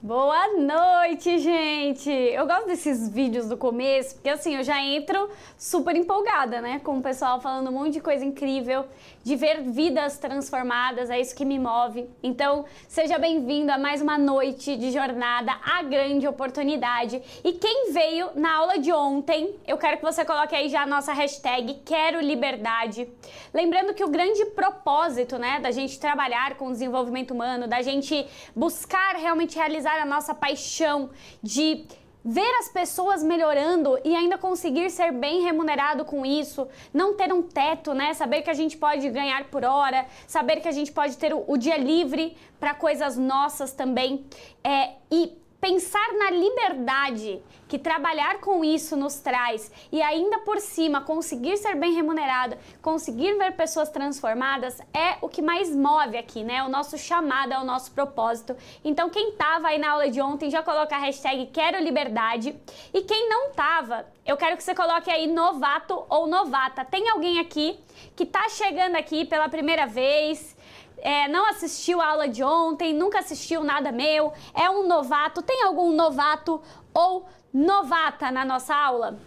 Boa noite, gente! Eu gosto desses vídeos do começo, porque assim, eu já entro super empolgada, né? Com o pessoal falando um monte de coisa incrível, de ver vidas transformadas, é isso que me move. Então, seja bem-vindo a mais uma noite de jornada, a grande oportunidade. E quem veio na aula de ontem, eu quero que você coloque aí já a nossa hashtag Quero Liberdade. Lembrando que o grande propósito, né, da gente trabalhar com o desenvolvimento humano, da gente buscar realmente realizar a nossa paixão de ver as pessoas melhorando e ainda conseguir ser bem remunerado com isso, não ter um teto, né? Saber que a gente pode ganhar por hora, saber que a gente pode ter o, o dia livre para coisas nossas também, é, e pensar na liberdade que trabalhar com isso nos traz e ainda por cima conseguir ser bem remunerado, conseguir ver pessoas transformadas é o que mais move aqui, né? O nosso chamado, é o nosso propósito. Então quem tava aí na aula de ontem já coloca a hashtag quero liberdade e quem não tava, eu quero que você coloque aí novato ou novata. Tem alguém aqui que tá chegando aqui pela primeira vez, é, não assistiu a aula de ontem, nunca assistiu nada meu, é um novato, tem algum novato ou novata na nossa aula?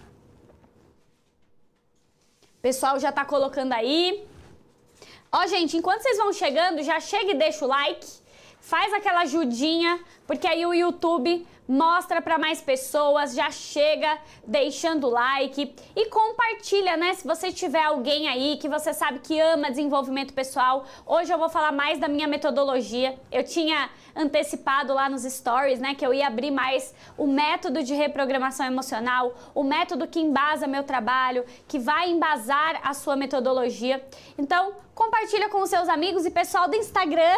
O pessoal já tá colocando aí. Ó, gente, enquanto vocês vão chegando, já chega e deixa o like, faz aquela ajudinha, porque aí o YouTube mostra para mais pessoas, já chega deixando like e compartilha, né? Se você tiver alguém aí que você sabe que ama desenvolvimento pessoal, hoje eu vou falar mais da minha metodologia. Eu tinha antecipado lá nos stories, né, que eu ia abrir mais o método de reprogramação emocional, o método que embasa meu trabalho, que vai embasar a sua metodologia. Então, compartilha com os seus amigos e pessoal do Instagram,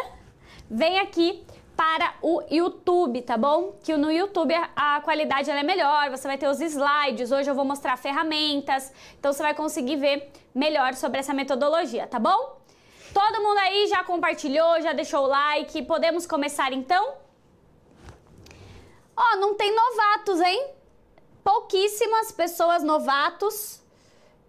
vem aqui para o YouTube, tá bom? Que no YouTube a qualidade é melhor, você vai ter os slides, hoje eu vou mostrar ferramentas, então você vai conseguir ver melhor sobre essa metodologia, tá bom? Todo mundo aí já compartilhou, já deixou o like, podemos começar então? Ó, oh, não tem novatos, hein? Pouquíssimas pessoas novatos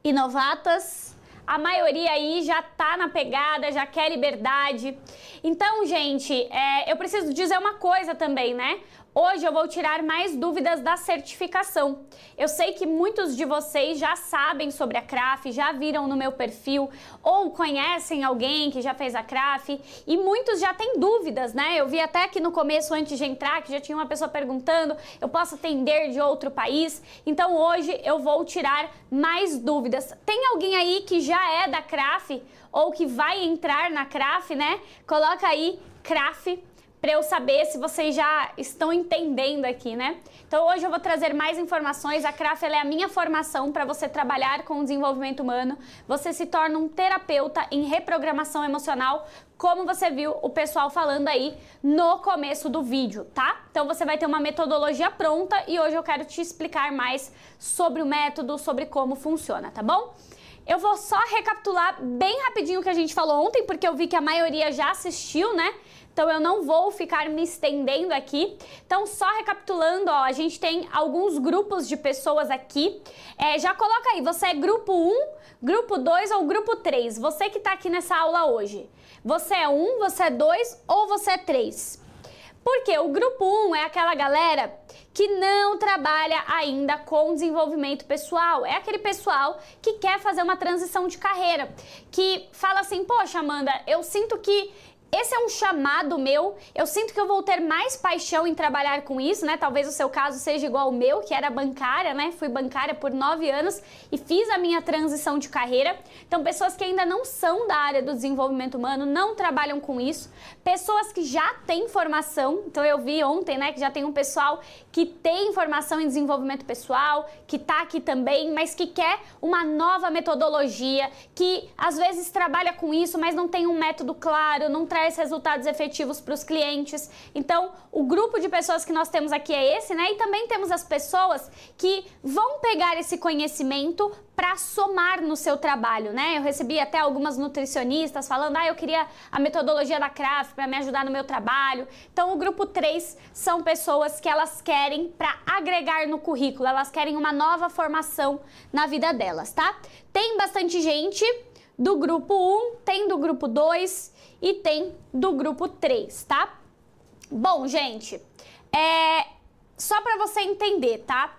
e novatas. A maioria aí já tá na pegada, já quer liberdade. Então, gente, é, eu preciso dizer uma coisa também, né? Hoje eu vou tirar mais dúvidas da certificação. Eu sei que muitos de vocês já sabem sobre a CRAF, já viram no meu perfil ou conhecem alguém que já fez a CRAF e muitos já têm dúvidas, né? Eu vi até aqui no começo, antes de entrar, que já tinha uma pessoa perguntando: eu posso atender de outro país? Então hoje eu vou tirar mais dúvidas. Tem alguém aí que já é da CRAF ou que vai entrar na CRAF, né? Coloca aí CRAF para eu saber se vocês já estão entendendo aqui, né? Então hoje eu vou trazer mais informações. A CRAF é a minha formação para você trabalhar com o desenvolvimento humano. Você se torna um terapeuta em reprogramação emocional, como você viu o pessoal falando aí no começo do vídeo, tá? Então você vai ter uma metodologia pronta e hoje eu quero te explicar mais sobre o método, sobre como funciona, tá bom? Eu vou só recapitular bem rapidinho o que a gente falou ontem, porque eu vi que a maioria já assistiu, né? Então eu não vou ficar me estendendo aqui. Então, só recapitulando, ó, a gente tem alguns grupos de pessoas aqui. É, já coloca aí, você é grupo 1, grupo 2 ou grupo 3? Você que está aqui nessa aula hoje. Você é 1, você é 2 ou você é 3? Porque o grupo 1 é aquela galera que não trabalha ainda com desenvolvimento pessoal. É aquele pessoal que quer fazer uma transição de carreira, que fala assim: "Poxa, Amanda, eu sinto que esse é um chamado meu. Eu sinto que eu vou ter mais paixão em trabalhar com isso, né? Talvez o seu caso seja igual ao meu, que era bancária, né? Fui bancária por nove anos e fiz a minha transição de carreira. Então, pessoas que ainda não são da área do desenvolvimento humano, não trabalham com isso. Pessoas que já têm formação. Então, eu vi ontem, né, que já tem um pessoal que tem formação em desenvolvimento pessoal, que tá aqui também, mas que quer uma nova metodologia, que às vezes trabalha com isso, mas não tem um método claro, não traz traz resultados efetivos para os clientes. Então, o grupo de pessoas que nós temos aqui é esse, né? E também temos as pessoas que vão pegar esse conhecimento para somar no seu trabalho, né? Eu recebi até algumas nutricionistas falando: "Ah, eu queria a metodologia da Craft para me ajudar no meu trabalho". Então, o grupo 3 são pessoas que elas querem para agregar no currículo, elas querem uma nova formação na vida delas, tá? Tem bastante gente do grupo 1, tem do grupo 2 e tem do grupo 3, tá? Bom, gente, é só para você entender, tá?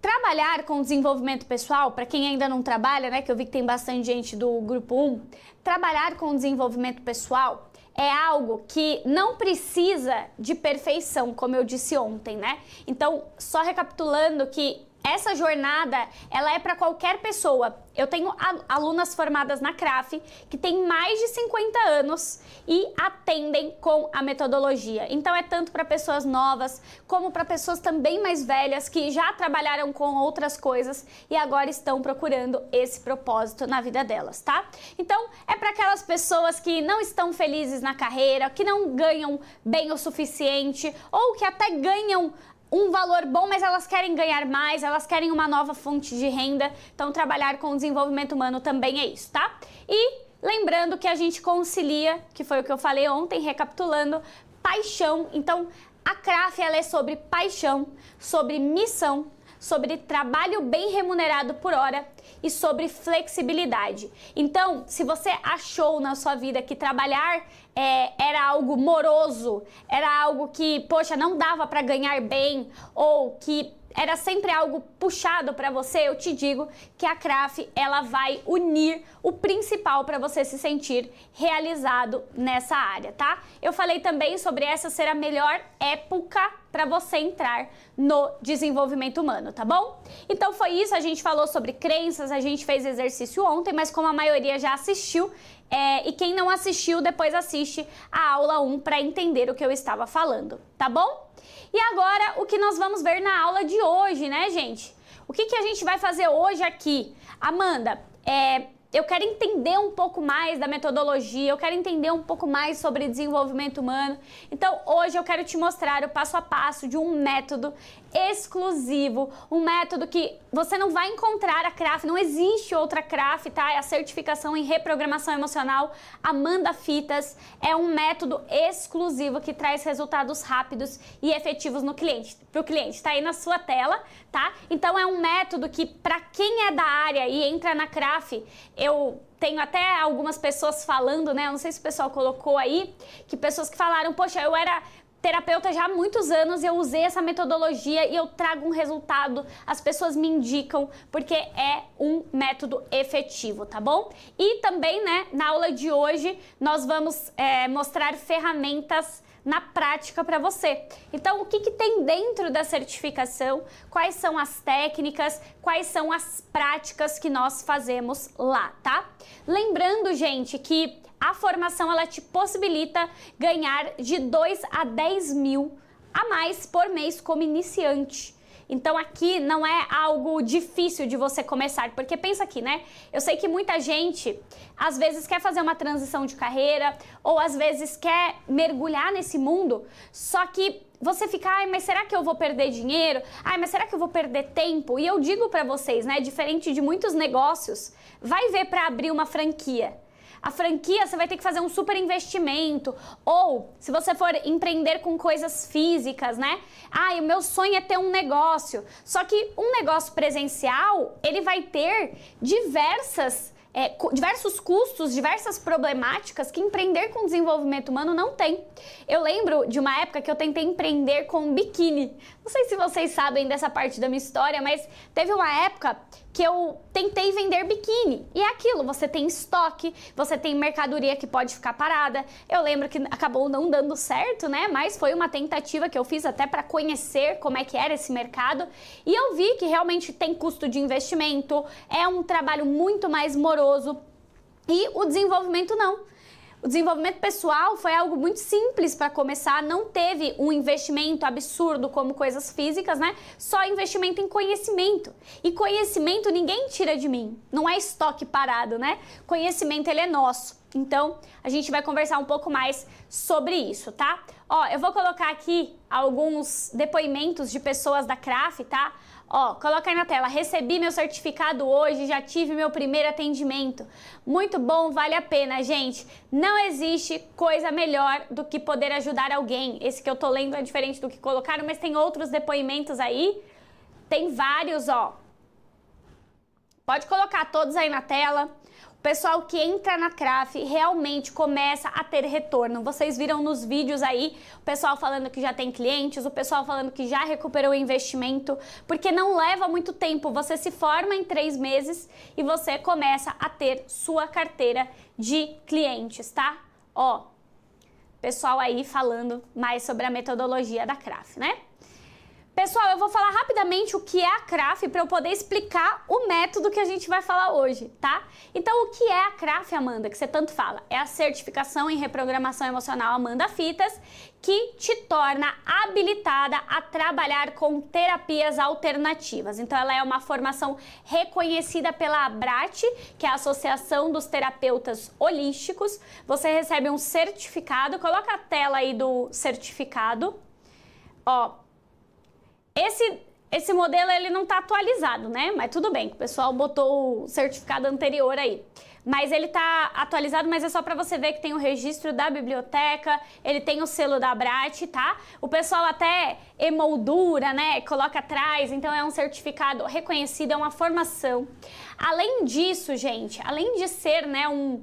Trabalhar com desenvolvimento pessoal, para quem ainda não trabalha, né, que eu vi que tem bastante gente do grupo 1, trabalhar com desenvolvimento pessoal é algo que não precisa de perfeição, como eu disse ontem, né? Então, só recapitulando que essa jornada, ela é para qualquer pessoa. Eu tenho alunas formadas na CRAF que têm mais de 50 anos e atendem com a metodologia. Então é tanto para pessoas novas como para pessoas também mais velhas que já trabalharam com outras coisas e agora estão procurando esse propósito na vida delas, tá? Então é para aquelas pessoas que não estão felizes na carreira, que não ganham bem o suficiente ou que até ganham um valor bom, mas elas querem ganhar mais, elas querem uma nova fonte de renda. Então, trabalhar com o desenvolvimento humano também é isso, tá? E lembrando que a gente concilia, que foi o que eu falei ontem, recapitulando, paixão. Então, a CRAF ela é sobre paixão, sobre missão, sobre trabalho bem remunerado por hora e sobre flexibilidade. Então, se você achou na sua vida que trabalhar é, era algo moroso, era algo que, poxa, não dava para ganhar bem ou que era sempre algo puxado para você, eu te digo que a CRAF ela vai unir o principal para você se sentir realizado nessa área, tá? Eu falei também sobre essa ser a melhor época para você entrar no desenvolvimento humano, tá bom? Então foi isso, a gente falou sobre crenças, a gente fez exercício ontem, mas como a maioria já assistiu, é, e quem não assistiu, depois assiste a aula 1 para entender o que eu estava falando, tá bom? E agora, o que nós vamos ver na aula de hoje, né, gente? O que, que a gente vai fazer hoje aqui? Amanda, é, eu quero entender um pouco mais da metodologia, eu quero entender um pouco mais sobre desenvolvimento humano. Então, hoje eu quero te mostrar o passo a passo de um método exclusivo, um método que você não vai encontrar a CRAF, não existe outra CRAF, tá? É a certificação em reprogramação emocional Amanda Fitas. É um método exclusivo que traz resultados rápidos e efetivos no cliente, pro cliente. Tá aí na sua tela, tá? Então é um método que para quem é da área e entra na CRAF, eu tenho até algumas pessoas falando, né? Eu não sei se o pessoal colocou aí, que pessoas que falaram, poxa, eu era terapeuta já há muitos anos, eu usei essa metodologia e eu trago um resultado, as pessoas me indicam, porque é um método efetivo, tá bom? E também, né, na aula de hoje, nós vamos é, mostrar ferramentas na prática para você. Então, o que, que tem dentro da certificação? Quais são as técnicas? Quais são as práticas que nós fazemos lá, tá? Lembrando, gente, que a formação ela te possibilita ganhar de 2 a 10 mil a mais por mês como iniciante. Então aqui não é algo difícil de você começar, porque pensa aqui, né? Eu sei que muita gente às vezes quer fazer uma transição de carreira ou às vezes quer mergulhar nesse mundo, só que você fica, ai, mas será que eu vou perder dinheiro? Ai, mas será que eu vou perder tempo? E eu digo para vocês, né, diferente de muitos negócios, vai ver para abrir uma franquia. A franquia você vai ter que fazer um super investimento. Ou, se você for empreender com coisas físicas, né? Ah, o meu sonho é ter um negócio. Só que um negócio presencial, ele vai ter diversas é, diversos custos, diversas problemáticas que empreender com desenvolvimento humano não tem. Eu lembro de uma época que eu tentei empreender com biquíni. Não sei se vocês sabem dessa parte da minha história, mas teve uma época que eu tentei vender biquíni. E é aquilo, você tem estoque, você tem mercadoria que pode ficar parada. Eu lembro que acabou não dando certo, né? Mas foi uma tentativa que eu fiz até para conhecer como é que era esse mercado. E eu vi que realmente tem custo de investimento, é um trabalho muito mais moroso. E o desenvolvimento não. O desenvolvimento pessoal foi algo muito simples para começar, não teve um investimento absurdo como coisas físicas, né? Só investimento em conhecimento. E conhecimento ninguém tira de mim, não é estoque parado, né? Conhecimento ele é nosso. Então, a gente vai conversar um pouco mais sobre isso, tá? Ó, eu vou colocar aqui alguns depoimentos de pessoas da CRAF, tá? Ó, coloca aí na tela. Recebi meu certificado hoje, já tive meu primeiro atendimento. Muito bom, vale a pena, gente. Não existe coisa melhor do que poder ajudar alguém. Esse que eu tô lendo é diferente do que colocaram, mas tem outros depoimentos aí. Tem vários, ó. Pode colocar todos aí na tela. Pessoal que entra na CRAF realmente começa a ter retorno. Vocês viram nos vídeos aí o pessoal falando que já tem clientes, o pessoal falando que já recuperou o investimento, porque não leva muito tempo. Você se forma em três meses e você começa a ter sua carteira de clientes, tá? Ó, pessoal aí falando mais sobre a metodologia da CRAF, né? Pessoal, eu vou falar rapidamente o que é a CRAF para eu poder explicar o método que a gente vai falar hoje, tá? Então, o que é a CRAF, Amanda, que você tanto fala? É a certificação em reprogramação emocional Amanda Fitas, que te torna habilitada a trabalhar com terapias alternativas. Então, ela é uma formação reconhecida pela ABRAT, que é a Associação dos Terapeutas Holísticos. Você recebe um certificado, coloca a tela aí do certificado. Ó, esse, esse modelo ele não está atualizado, né? Mas tudo bem, o pessoal botou o certificado anterior aí. Mas ele está atualizado, mas é só para você ver que tem o registro da biblioteca, ele tem o selo da Abrat, tá? O pessoal até emoldura, né? Coloca atrás, então é um certificado reconhecido, é uma formação. Além disso, gente, além de ser, né, um,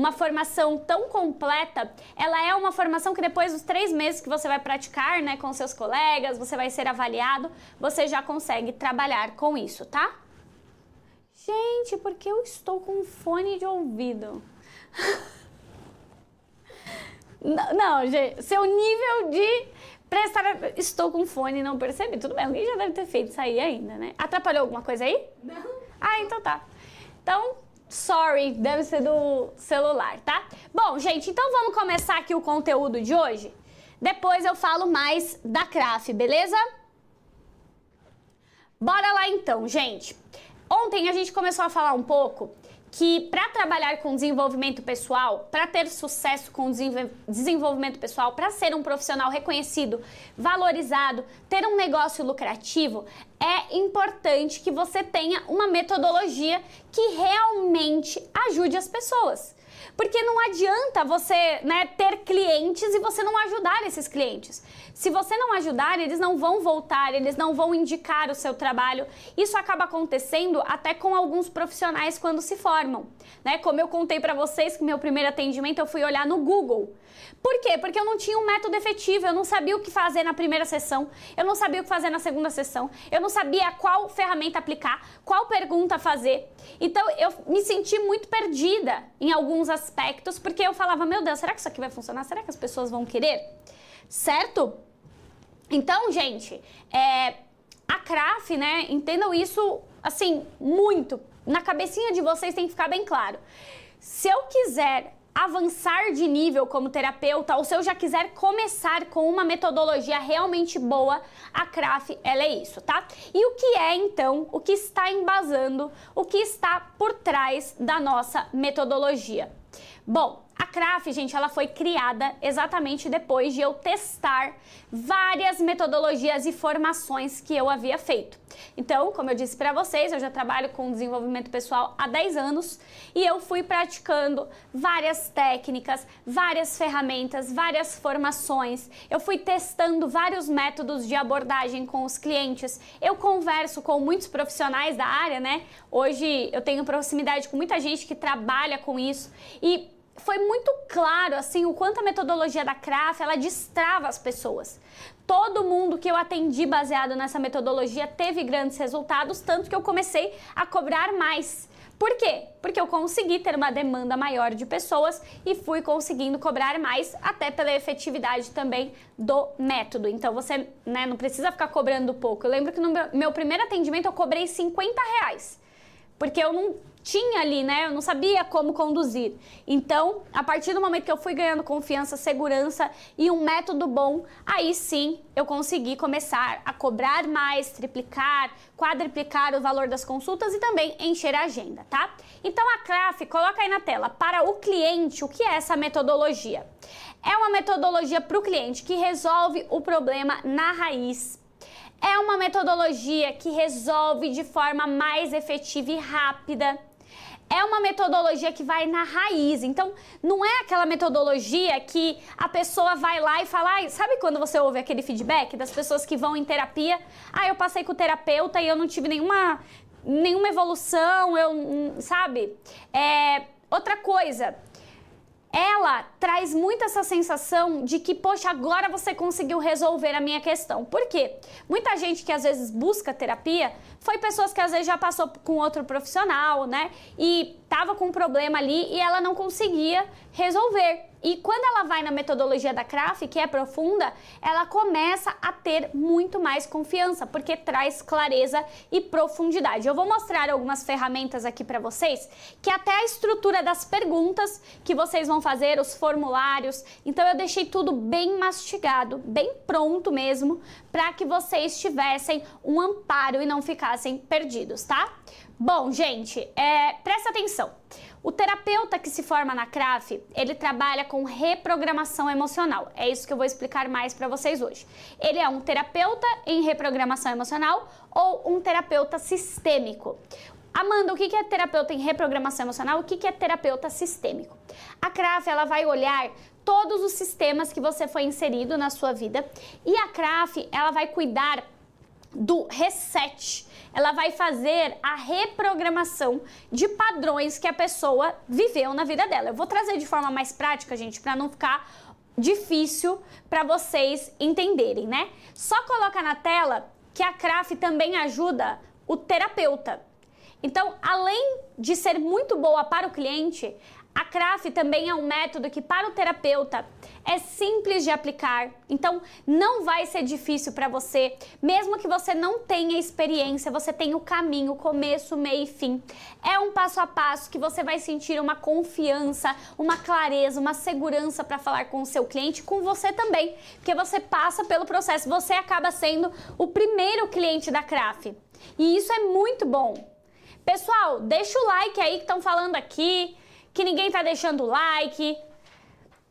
uma formação tão completa, ela é uma formação que depois dos três meses que você vai praticar, né, com seus colegas, você vai ser avaliado, você já consegue trabalhar com isso, tá? Gente, porque eu estou com fone de ouvido? não, não, gente, seu nível de prestar. Estou com fone e não percebi. Tudo bem, alguém já deve ter feito isso aí ainda, né? Atrapalhou alguma coisa aí? Não. Ah, então tá. Então, Sorry, deve ser do celular, tá? Bom, gente, então vamos começar aqui o conteúdo de hoje? Depois eu falo mais da CRAF, beleza? Bora lá então, gente. Ontem a gente começou a falar um pouco que para trabalhar com desenvolvimento pessoal, para ter sucesso com desenvolvimento pessoal, para ser um profissional reconhecido, valorizado, ter um negócio lucrativo, é importante que você tenha uma metodologia que realmente ajude as pessoas. Porque não adianta você né, ter clientes e você não ajudar esses clientes. Se você não ajudar, eles não vão voltar, eles não vão indicar o seu trabalho. Isso acaba acontecendo até com alguns profissionais quando se formam. Né? Como eu contei para vocês que meu primeiro atendimento eu fui olhar no Google. Por quê? Porque eu não tinha um método efetivo, eu não sabia o que fazer na primeira sessão, eu não sabia o que fazer na segunda sessão, eu não sabia qual ferramenta aplicar, qual pergunta fazer. Então eu me senti muito perdida em alguns aspectos, porque eu falava, meu Deus, será que isso aqui vai funcionar? Será que as pessoas vão querer? Certo? Então, gente, é, a CRAF, né, entendam isso assim, muito. Na cabecinha de vocês tem que ficar bem claro. Se eu quiser avançar de nível como terapeuta ou se eu já quiser começar com uma metodologia realmente boa, a CRAF ela é isso, tá? E o que é então, o que está embasando, o que está por trás da nossa metodologia? Bom, a CRAF, gente, ela foi criada exatamente depois de eu testar várias metodologias e formações que eu havia feito. Então, como eu disse para vocês, eu já trabalho com desenvolvimento pessoal há 10 anos e eu fui praticando várias técnicas, várias ferramentas, várias formações. Eu fui testando vários métodos de abordagem com os clientes. Eu converso com muitos profissionais da área, né? Hoje eu tenho proximidade com muita gente que trabalha com isso e foi muito claro assim o quanto a metodologia da CRAF ela destrava as pessoas. Todo mundo que eu atendi baseado nessa metodologia teve grandes resultados, tanto que eu comecei a cobrar mais. Por quê? Porque eu consegui ter uma demanda maior de pessoas e fui conseguindo cobrar mais, até pela efetividade também do método. Então você né, não precisa ficar cobrando pouco. Eu lembro que no meu, primeiro atendimento eu cobrei 50 reais. Porque eu não tinha ali, né? Eu não sabia como conduzir. Então, a partir do momento que eu fui ganhando confiança, segurança e um método bom, aí sim eu consegui começar a cobrar mais, triplicar, quadriplicar o valor das consultas e também encher a agenda, tá? Então a CRAF, coloca aí na tela, para o cliente, o que é essa metodologia? É uma metodologia para o cliente que resolve o problema na raiz é uma metodologia que resolve de forma mais efetiva e rápida é uma metodologia que vai na raiz. Então, não é aquela metodologia que a pessoa vai lá e fala, ah, sabe quando você ouve aquele feedback das pessoas que vão em terapia? Ah, eu passei com o terapeuta e eu não tive nenhuma nenhuma evolução, eu, sabe? É, Outra coisa, ela traz muito essa sensação de que, poxa, agora você conseguiu resolver a minha questão. Por quê? Muita gente que às vezes busca terapia foi pessoas que às vezes já passou com outro profissional, né? E tava com um problema ali e ela não conseguia resolver. E quando ela vai na metodologia da CRAF, que é profunda, ela começa a ter muito mais confiança, porque traz clareza e profundidade. Eu vou mostrar algumas ferramentas aqui para vocês, que até a estrutura das perguntas que vocês vão fazer, os formulários. Então eu deixei tudo bem mastigado, bem pronto mesmo, para que vocês tivessem um amparo e não ficassem perdidos, tá? Bom, gente, é, presta atenção. O terapeuta que se forma na CRAF, ele trabalha com reprogramação emocional. É isso que eu vou explicar mais para vocês hoje. Ele é um terapeuta em reprogramação emocional ou um terapeuta sistêmico. Amanda, o que é terapeuta em reprogramação emocional? O que é terapeuta sistêmico? A CRAF ela vai olhar todos os sistemas que você foi inserido na sua vida e a CRAF ela vai cuidar do reset ela vai fazer a reprogramação de padrões que a pessoa viveu na vida dela. Eu vou trazer de forma mais prática, gente, para não ficar difícil para vocês entenderem, né? Só coloca na tela que a CRAF também ajuda o terapeuta. Então, além de ser muito boa para o cliente, a CRAF também é um método que, para o terapeuta, é simples de aplicar, então não vai ser difícil para você, mesmo que você não tenha experiência, você tem o caminho, começo, meio e fim. É um passo a passo que você vai sentir uma confiança, uma clareza, uma segurança para falar com o seu cliente, com você também, porque você passa pelo processo, você acaba sendo o primeiro cliente da CRAF. E isso é muito bom. Pessoal, deixa o like aí que estão falando aqui que ninguém tá deixando like.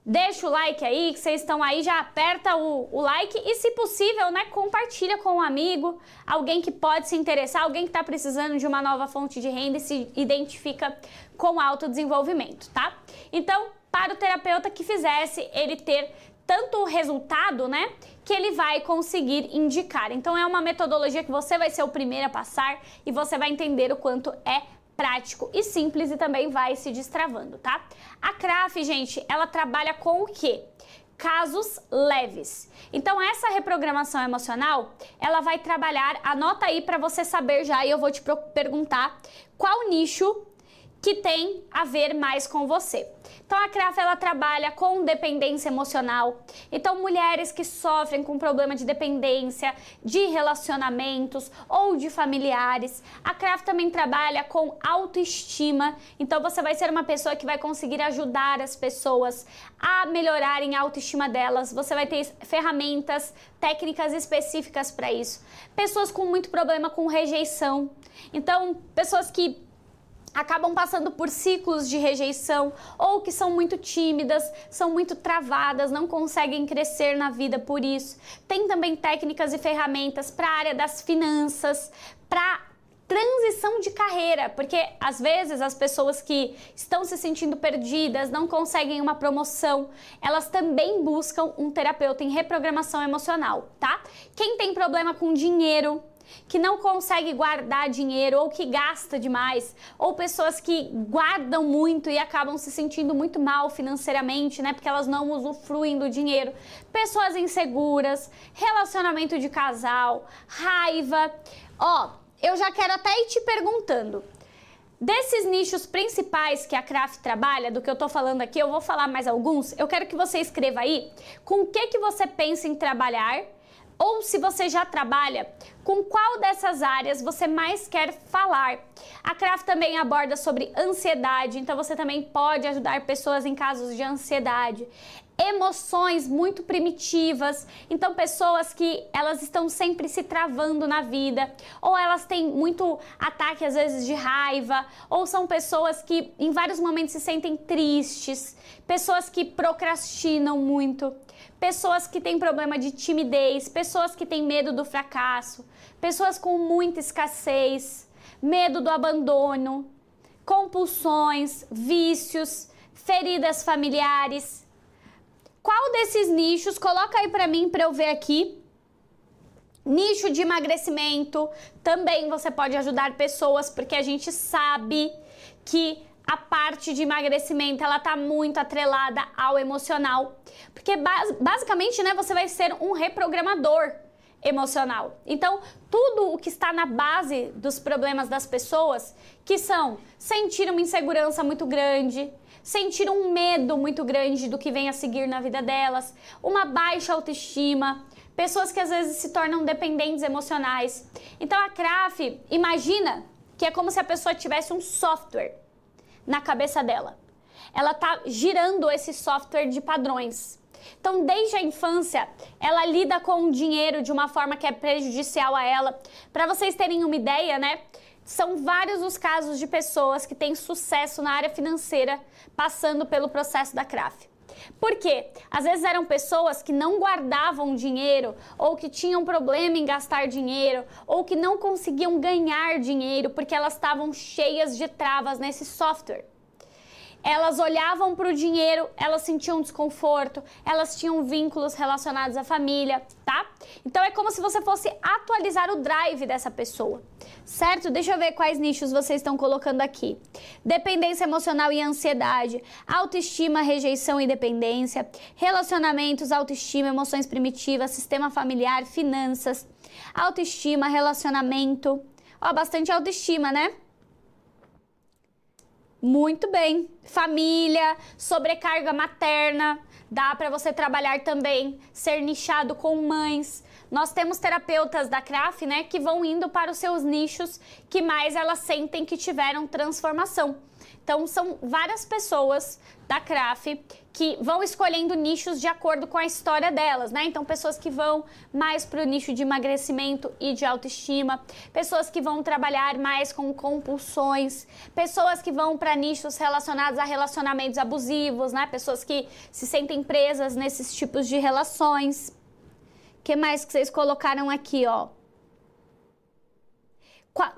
Deixa o like aí, que vocês estão aí, já aperta o, o, like e, se possível, né, compartilha com um amigo, alguém que pode se interessar, alguém que está precisando de uma nova fonte de renda e se identifica com autodesenvolvimento, tá? Então, para o terapeuta que fizesse ele ter tanto resultado, né, que ele vai conseguir indicar. Então, é uma metodologia que você vai ser o primeiro a passar e você vai entender o quanto é prático e simples e também vai se destravando, tá? A CRAF, gente, ela trabalha com o quê? casos leves. Então essa reprogramação emocional, ela vai trabalhar, anota aí para você saber já e eu vou te perguntar qual nicho que tem a ver mais com você. Então a CRAF ela trabalha com dependência emocional. Então mulheres que sofrem com problema de dependência, de relacionamentos ou de familiares. A CRAF também trabalha com autoestima. Então você vai ser uma pessoa que vai conseguir ajudar as pessoas a melhorarem a autoestima delas. Você vai ter ferramentas, técnicas específicas para isso. Pessoas com muito problema com rejeição. Então, pessoas que acabam passando por ciclos de rejeição ou que são muito tímidas, são muito travadas, não conseguem crescer na vida por isso. Tem também técnicas e ferramentas para a área das finanças, para transição de carreira, porque às vezes as pessoas que estão se sentindo perdidas, não conseguem uma promoção, elas também buscam um terapeuta em reprogramação emocional, tá? Quem tem problema com dinheiro, que não consegue guardar dinheiro ou que gasta demais, ou pessoas que guardam muito e acabam se sentindo muito mal financeiramente, né, porque elas não usufruem do dinheiro. Pessoas inseguras, relacionamento de casal, raiva. Ó, eu já quero até ir te perguntando. Desses nichos principais que a Craft trabalha, do que eu tô falando aqui, eu vou falar mais alguns. Eu quero que você escreva aí com o que que você pensa em trabalhar ou se você já trabalha, com qual dessas áreas você mais quer falar. A Craft também aborda sobre ansiedade, então você também pode ajudar pessoas em casos de ansiedade. Emoções muito primitivas, então pessoas que elas estão sempre se travando na vida, ou elas têm muito ataque às vezes de raiva, ou são pessoas que em vários momentos se sentem tristes, pessoas que procrastinam muito pessoas que têm problema de timidez, pessoas que têm medo do fracasso, pessoas com muita escassez, medo do abandono, compulsões, vícios, feridas familiares. Qual desses nichos? Coloca aí para mim para eu ver aqui. Nicho de emagrecimento, também você pode ajudar pessoas, porque a gente sabe que a parte de emagrecimento ela tá muito atrelada ao emocional, porque basicamente, né, você vai ser um reprogramador emocional. Então, tudo o que está na base dos problemas das pessoas, que são sentir uma insegurança muito grande, sentir um medo muito grande do que vem a seguir na vida delas, uma baixa autoestima, pessoas que às vezes se tornam dependentes emocionais. Então, a CRAF, imagina que é como se a pessoa tivesse um software na cabeça dela. Ela tá girando esse software de padrões. Então, desde a infância, ela lida com o dinheiro de uma forma que é prejudicial a ela. Para vocês terem uma ideia, né? São vários os casos de pessoas que têm sucesso na área financeira passando pelo processo da CRAF. Por quê? Às vezes eram pessoas que não guardavam dinheiro, ou que tinham problema em gastar dinheiro, ou que não conseguiam ganhar dinheiro porque elas estavam cheias de travas nesse software elas olhavam para o dinheiro, elas sentiam desconforto, elas tinham vínculos relacionados à família, tá? Então é como se você fosse atualizar o drive dessa pessoa, certo? Deixa eu ver quais nichos vocês estão colocando aqui: dependência emocional e ansiedade, autoestima, rejeição e dependência, relacionamentos, autoestima, emoções primitivas, sistema familiar, finanças, autoestima, relacionamento. Ó, bastante autoestima, né? Muito bem. Família, sobrecarga materna, dá para você trabalhar também, ser nichado com mães. Nós temos terapeutas da CRAF, né, que vão indo para os seus nichos que mais elas sentem que tiveram transformação. Então, são várias pessoas da CRAF que vão escolhendo nichos de acordo com a história delas, né? Então, pessoas que vão mais para o nicho de emagrecimento e de autoestima, pessoas que vão trabalhar mais com compulsões, pessoas que vão para nichos relacionados a relacionamentos abusivos, né? Pessoas que se sentem presas nesses tipos de relações. O que mais que vocês colocaram aqui, ó?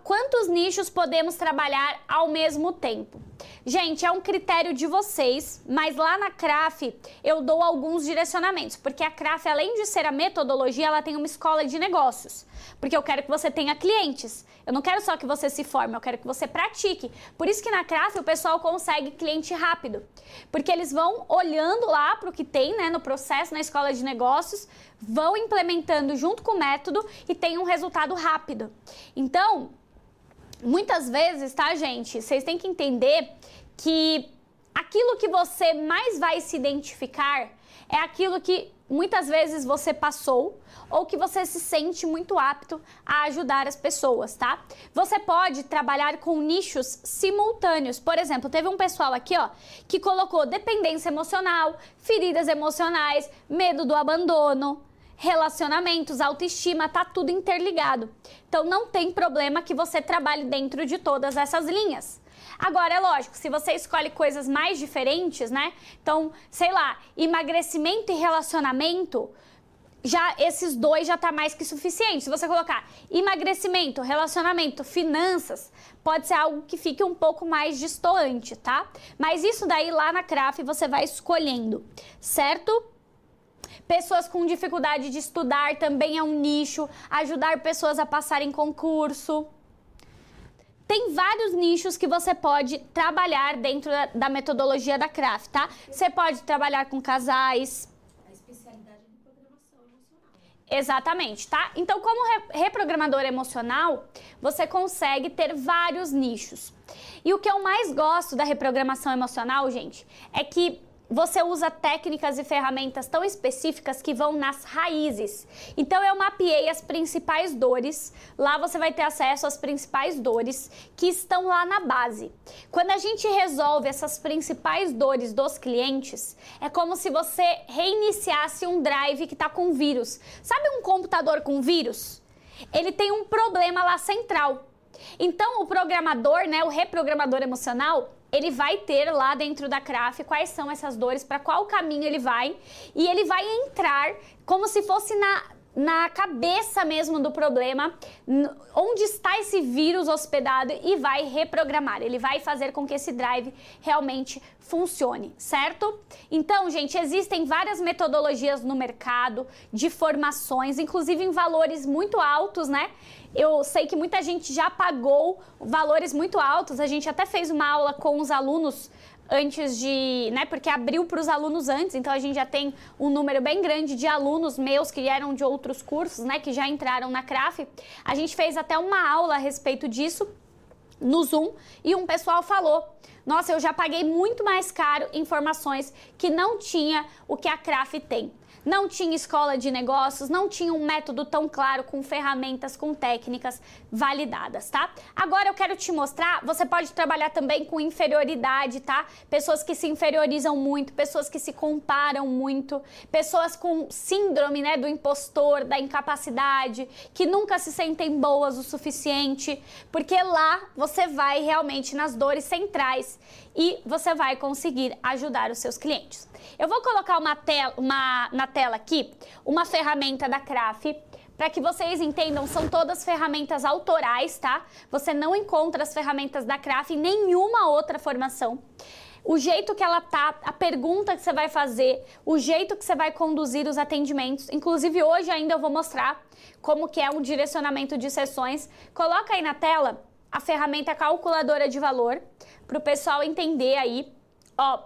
Quantos nichos podemos trabalhar ao mesmo tempo? Gente, é um critério de vocês, mas lá na CRAF eu dou alguns direcionamentos, porque a CRAF, além de ser a metodologia, ela tem uma escola de negócios, porque eu quero que você tenha clientes. Eu não quero só que você se forme, eu quero que você pratique. Por isso que na CRAF o pessoal consegue cliente rápido, porque eles vão olhando lá para o que tem né, no processo, na escola de negócios, vão implementando junto com o método e tem um resultado rápido. Então, muitas vezes, tá, gente? Vocês têm que entender que aquilo que você mais vai se identificar é aquilo que muitas vezes você passou ou que você se sente muito apto a ajudar as pessoas, tá? Você pode trabalhar com nichos simultâneos. Por exemplo, teve um pessoal aqui, ó, que colocou dependência emocional, feridas emocionais, medo do abandono, relacionamentos, autoestima, tá tudo interligado. Então não tem problema que você trabalhe dentro de todas essas linhas. Agora, é lógico, se você escolhe coisas mais diferentes, né? Então, sei lá, emagrecimento e relacionamento, já esses dois já tá mais que suficiente. Se você colocar emagrecimento, relacionamento, finanças, pode ser algo que fique um pouco mais distoante, tá? Mas isso daí lá na CRAF você vai escolhendo, certo? Pessoas com dificuldade de estudar também é um nicho. Ajudar pessoas a passarem concurso. Tem vários nichos que você pode trabalhar dentro da, da metodologia da CRAF, tá? Você pode trabalhar com casais. Emocional. Exatamente, tá? Então, como re reprogramador emocional, você consegue ter vários nichos. E o que eu mais gosto da reprogramação emocional, gente, é que você usa técnicas e ferramentas tão específicas que vão nas raízes. Então eu mapeei as principais dores. Lá você vai ter acesso às principais dores que estão lá na base. Quando a gente resolve essas principais dores dos clientes, é como se você reiniciasse um drive que está com vírus. Sabe um computador com vírus? Ele tem um problema lá central. Então o programador, né, o reprogramador emocional, ele vai ter lá dentro da CRAF quais são essas dores, para qual caminho ele vai, e ele vai entrar como se fosse na na cabeça mesmo do problema, onde está esse vírus hospedado e vai reprogramar. Ele vai fazer com que esse drive realmente funcione, certo? Então, gente, existem várias metodologias no mercado de formações, inclusive em valores muito altos, né? Eu sei que muita gente já pagou valores muito altos. A gente até fez uma aula com os alunos antes de, né, porque abriu para os alunos antes, então a gente já tem um número bem grande de alunos meus que eram de outros cursos, né, que já entraram na CRAF. A gente fez até uma aula a respeito disso no Zoom e um pessoal falou: "Nossa, eu já paguei muito mais caro informações que não tinha o que a CRAF tem" não tinha escola de negócios, não tinha um método tão claro com ferramentas, com técnicas validadas, tá? Agora eu quero te mostrar, você pode trabalhar também com inferioridade, tá? Pessoas que se inferiorizam muito, pessoas que se comparam muito, pessoas com síndrome, né, do impostor, da incapacidade, que nunca se sentem boas o suficiente, porque lá você vai realmente nas dores centrais e você vai conseguir ajudar os seus clientes. Eu vou colocar uma tela, uma, na tela aqui uma ferramenta da CRAF para que vocês entendam, são todas ferramentas autorais, tá? Você não encontra as ferramentas da CRAF em nenhuma outra formação. O jeito que ela tá, a pergunta que você vai fazer, o jeito que você vai conduzir os atendimentos. Inclusive hoje ainda eu vou mostrar como que é um direcionamento de sessões. Coloca aí na tela a ferramenta calculadora de valor para o pessoal entender aí. Ó,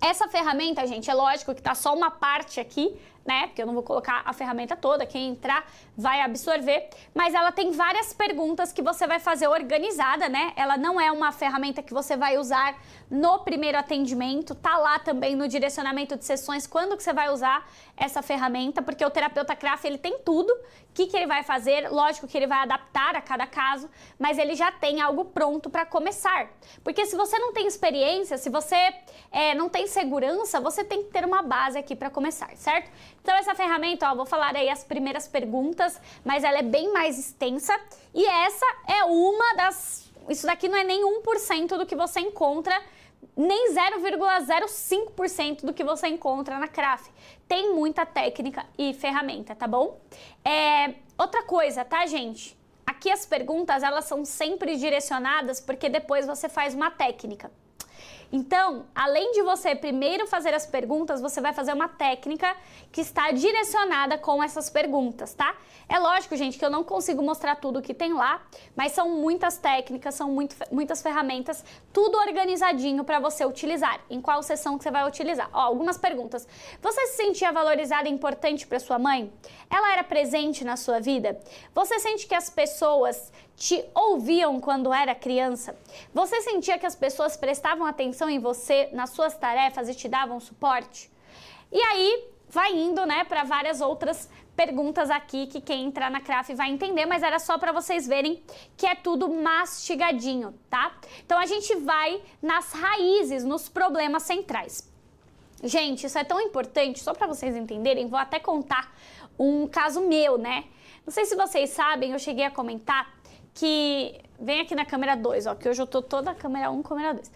essa ferramenta, gente, é lógico que tá só uma parte aqui, né? Porque eu não vou colocar a ferramenta toda, quem entrar vai absorver, mas ela tem várias perguntas que você vai fazer organizada, né? Ela não é uma ferramenta que você vai usar no primeiro atendimento, tá lá também no direcionamento de sessões quando que você vai usar essa ferramenta, porque o terapeuta Craft ele tem tudo, o que, que ele vai fazer, lógico que ele vai adaptar a cada caso, mas ele já tem algo pronto para começar. Porque se você não tem experiência, se você é, não tem segurança, você tem que ter uma base aqui para começar, certo? Então essa ferramenta, ó, vou falar aí as primeiras perguntas, mas ela é bem mais extensa e essa é uma das isso daqui não é nem 1% do que você encontra nem 0,05% do que você encontra na CRAF. Tem muita técnica e ferramenta, tá bom? É, outra coisa, tá, gente? Aqui as perguntas, elas são sempre direcionadas porque depois você faz uma técnica. Então, além de você primeiro fazer as perguntas, você vai fazer uma técnica que está direcionada com essas perguntas, tá? É lógico, gente, que eu não consigo mostrar tudo que tem lá, mas são muitas técnicas, são muito, muitas ferramentas, tudo organizadinho para você utilizar. Em qual sessão que você vai utilizar? Ó, algumas perguntas. Você se sentia valorizada e importante para sua mãe? Ela era presente na sua vida? Você sente que as pessoas te ouviam quando era criança? Você sentia que as pessoas prestavam atenção em você, nas suas tarefas e te davam suporte? E aí vai indo, né, para várias outras perguntas aqui que quem entrar na CRAF vai entender, mas era só para vocês verem que é tudo mastigadinho, tá? Então a gente vai nas raízes, nos problemas centrais. Gente, isso é tão importante, só para vocês entenderem, vou até contar um caso meu, né? Não sei se vocês sabem, eu cheguei a comentar que vem aqui na câmera 2, ó, que hoje eu tô toda a câmera 1, um, câmera 2.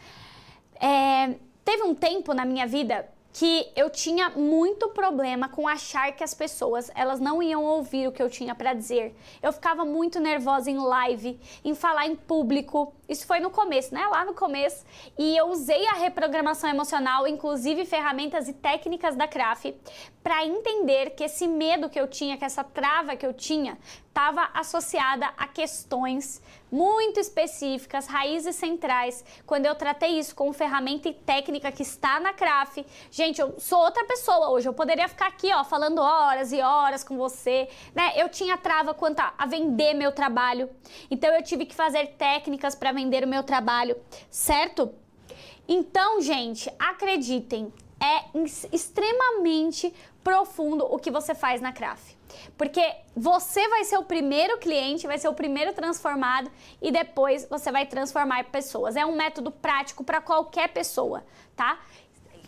É, teve um tempo na minha vida que eu tinha muito problema com achar que as pessoas elas não iam ouvir o que eu tinha para dizer. Eu ficava muito nervosa em live, em falar em público. Isso foi no começo, né? Lá no começo. E eu usei a reprogramação emocional, inclusive ferramentas e técnicas da CRAF, para entender que esse medo que eu tinha, que essa trava que eu tinha, estava associada a questões muito específicas, raízes centrais. Quando eu tratei isso com ferramenta e técnica que está na CRAF, gente, eu sou outra pessoa hoje. Eu poderia ficar aqui, ó, falando horas e horas com você, né? Eu tinha trava quanto a, a vender meu trabalho. Então eu tive que fazer técnicas para vender o meu trabalho, certo? Então, gente, acreditem, é extremamente profundo o que você faz na CRAF. Porque você vai ser o primeiro cliente, vai ser o primeiro transformado e depois você vai transformar pessoas. É um método prático para qualquer pessoa, tá?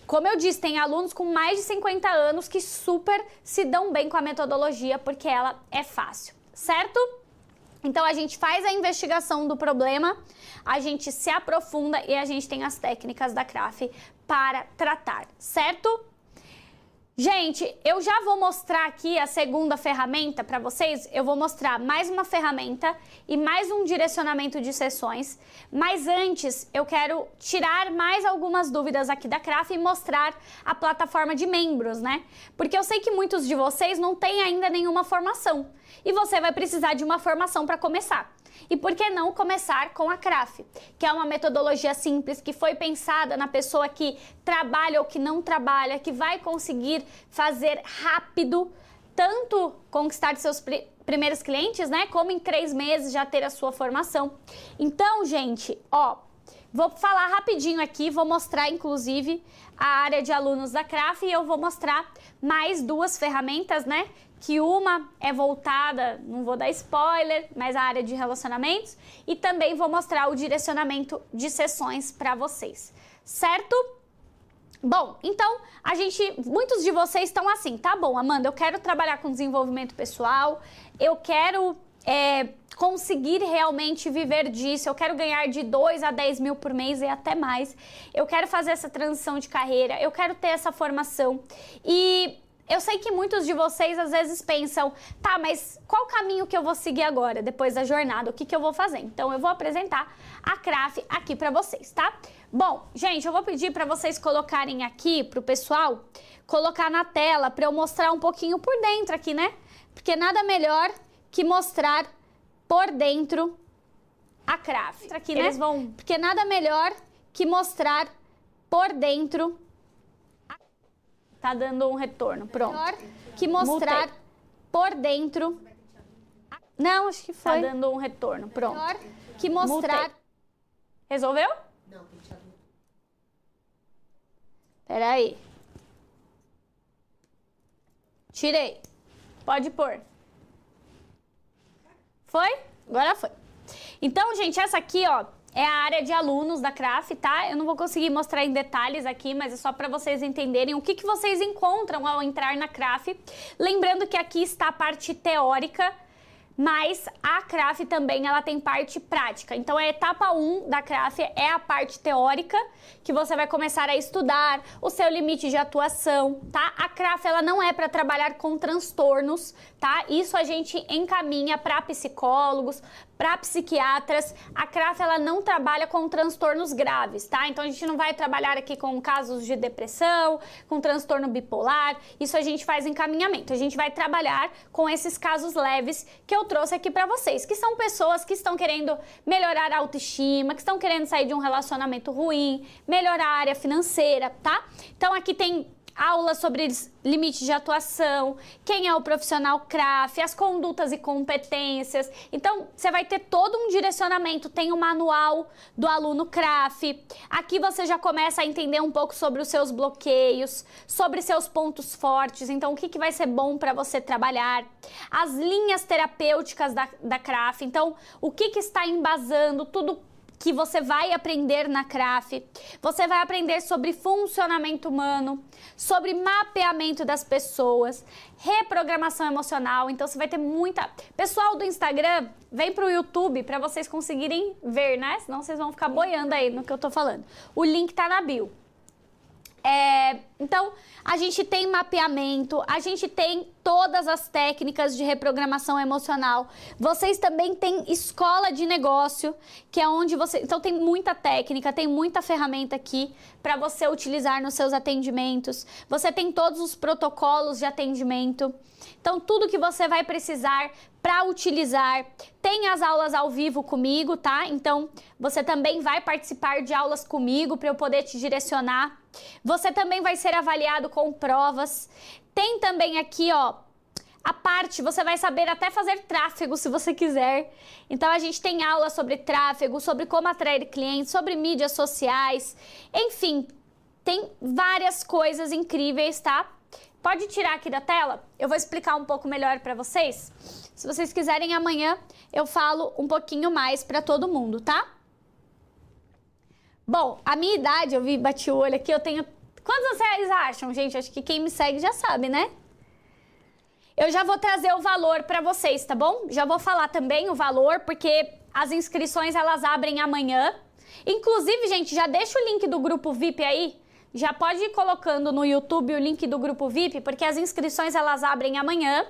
Como eu disse, tem alunos com mais de 50 anos que super se dão bem com a metodologia porque ela é fácil, certo? Então a gente faz a investigação do problema, a gente se aprofunda e a gente tem as técnicas da CRAF para tratar, certo? Gente, eu já vou mostrar aqui a segunda ferramenta para vocês. Eu vou mostrar mais uma ferramenta e mais um direcionamento de sessões. Mas antes, eu quero tirar mais algumas dúvidas aqui da CRAF e mostrar a plataforma de membros, né? Porque eu sei que muitos de vocês não têm ainda nenhuma formação e você vai precisar de uma formação para começar. E por que não começar com a CRAF, que é uma metodologia simples que foi pensada na pessoa que trabalha ou que não trabalha, que vai conseguir fazer rápido tanto conquistar seus primeiros clientes, né, como em três meses já ter a sua formação. Então, gente, ó, Vou falar rapidinho aqui, vou mostrar inclusive a área de alunos da CRAF e eu vou mostrar mais duas ferramentas, né? Que uma é voltada, não vou dar spoiler, mas a área de relacionamentos e também vou mostrar o direcionamento de sessões para vocês, certo? Bom, então a gente, muitos de vocês estão assim, tá bom, Amanda, eu quero trabalhar com desenvolvimento pessoal, eu quero é, conseguir realmente viver disso, eu quero ganhar de 2 a 10 mil por mês e até mais, eu quero fazer essa transição de carreira, eu quero ter essa formação. E eu sei que muitos de vocês às vezes pensam, tá, mas qual caminho que eu vou seguir agora, depois da jornada? O que, que eu vou fazer? Então eu vou apresentar a CRAF aqui para vocês, tá? Bom, gente, eu vou pedir para vocês colocarem aqui pro pessoal, colocar na tela para eu mostrar um pouquinho por dentro aqui, né? Porque nada melhor que mostrar por dentro a craft. Aqui, né? Eles vão, porque nada melhor que mostrar por dentro. Tá dando um retorno, pronto. Melhor que mostrar Mutei. por dentro. Não, acho que foi. Tá dando um retorno, pronto. Melhor que mostrar. Mutei. Resolveu? Não, tem Peraí. Tirei. Pode pôr. Foi? Agora foi. Então, gente, essa aqui, ó, é a área de alunos da CRAF, tá? Eu não vou conseguir mostrar em detalhes aqui, mas é só para vocês entenderem o que, que vocês encontram ao entrar na CRAF. Lembrando que aqui está a parte teórica mas a CRAF também ela tem parte prática. Então a etapa 1 da CRAF é a parte teórica, que você vai começar a estudar o seu limite de atuação, tá? A CRAF ela não é para trabalhar com transtornos, tá? Isso a gente encaminha para psicólogos, para psiquiatras, a CRAF ela não trabalha com transtornos graves, tá? Então a gente não vai trabalhar aqui com casos de depressão, com transtorno bipolar, isso a gente faz encaminhamento. A gente vai trabalhar com esses casos leves que eu trouxe aqui para vocês, que são pessoas que estão querendo melhorar a autoestima, que estão querendo sair de um relacionamento ruim, melhorar a área financeira, tá? Então aqui tem aula sobre limite de atuação, quem é o profissional CRAF, as condutas e competências. Então, você vai ter todo um direcionamento, tem o um manual do aluno CRAF. Aqui você já começa a entender um pouco sobre os seus bloqueios, sobre seus pontos fortes, então o que, que vai ser bom para você trabalhar. As linhas terapêuticas da, da CRAF, então o que, que está embasando, tudo que você vai aprender na CRAF. Você vai aprender sobre funcionamento humano, sobre mapeamento das pessoas, reprogramação emocional. Então você vai ter muita. Pessoal do Instagram, vem pro YouTube para vocês conseguirem ver, né? Senão vocês vão ficar boiando aí no que eu tô falando. O link tá na bio. É, então, a gente tem mapeamento, a gente tem todas as técnicas de reprogramação emocional. Vocês também têm escola de negócio, que é onde você. Então, tem muita técnica, tem muita ferramenta aqui para você utilizar nos seus atendimentos. Você tem todos os protocolos de atendimento. Então, tudo que você vai precisar para utilizar. Tem as aulas ao vivo comigo, tá? Então, você também vai participar de aulas comigo para eu poder te direcionar. Você também vai ser avaliado com provas. Tem também aqui, ó, a parte, você vai saber até fazer tráfego se você quiser. Então a gente tem aula sobre tráfego, sobre como atrair clientes, sobre mídias sociais, enfim, tem várias coisas incríveis, tá? Pode tirar aqui da tela? Eu vou explicar um pouco melhor para vocês. Se vocês quiserem, amanhã eu falo um pouquinho mais para todo mundo, tá? Bom, a minha idade, eu vi, bati o olho aqui, eu tenho... Quantos vocês acham, gente? Acho que quem me segue já sabe, né? Eu já vou trazer o valor para vocês, tá bom? Já vou falar também o valor, porque as inscrições elas abrem amanhã. Inclusive, gente, já deixa o link do grupo VIP aí já pode ir colocando no YouTube o link do grupo VIP, porque as inscrições elas abrem amanhã.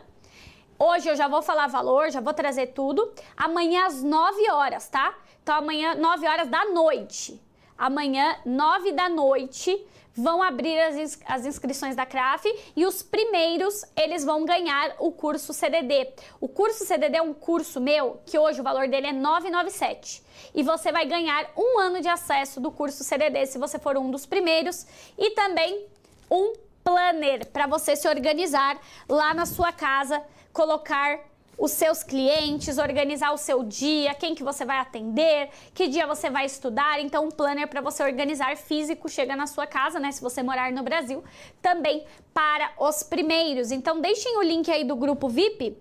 Hoje eu já vou falar valor, já vou trazer tudo. Amanhã às 9 horas, tá? Então amanhã 9 horas da noite. Amanhã 9 da noite vão abrir as, as inscrições da CRAF e os primeiros eles vão ganhar o curso CDD. O curso CDD é um curso meu que hoje o valor dele é 997 e você vai ganhar um ano de acesso do curso CDD se você for um dos primeiros e também um planner para você se organizar lá na sua casa, colocar os seus clientes, organizar o seu dia, quem que você vai atender, que dia você vai estudar. Então, um planner para você organizar físico chega na sua casa, né? Se você morar no Brasil, também para os primeiros. Então, deixem o link aí do grupo VIP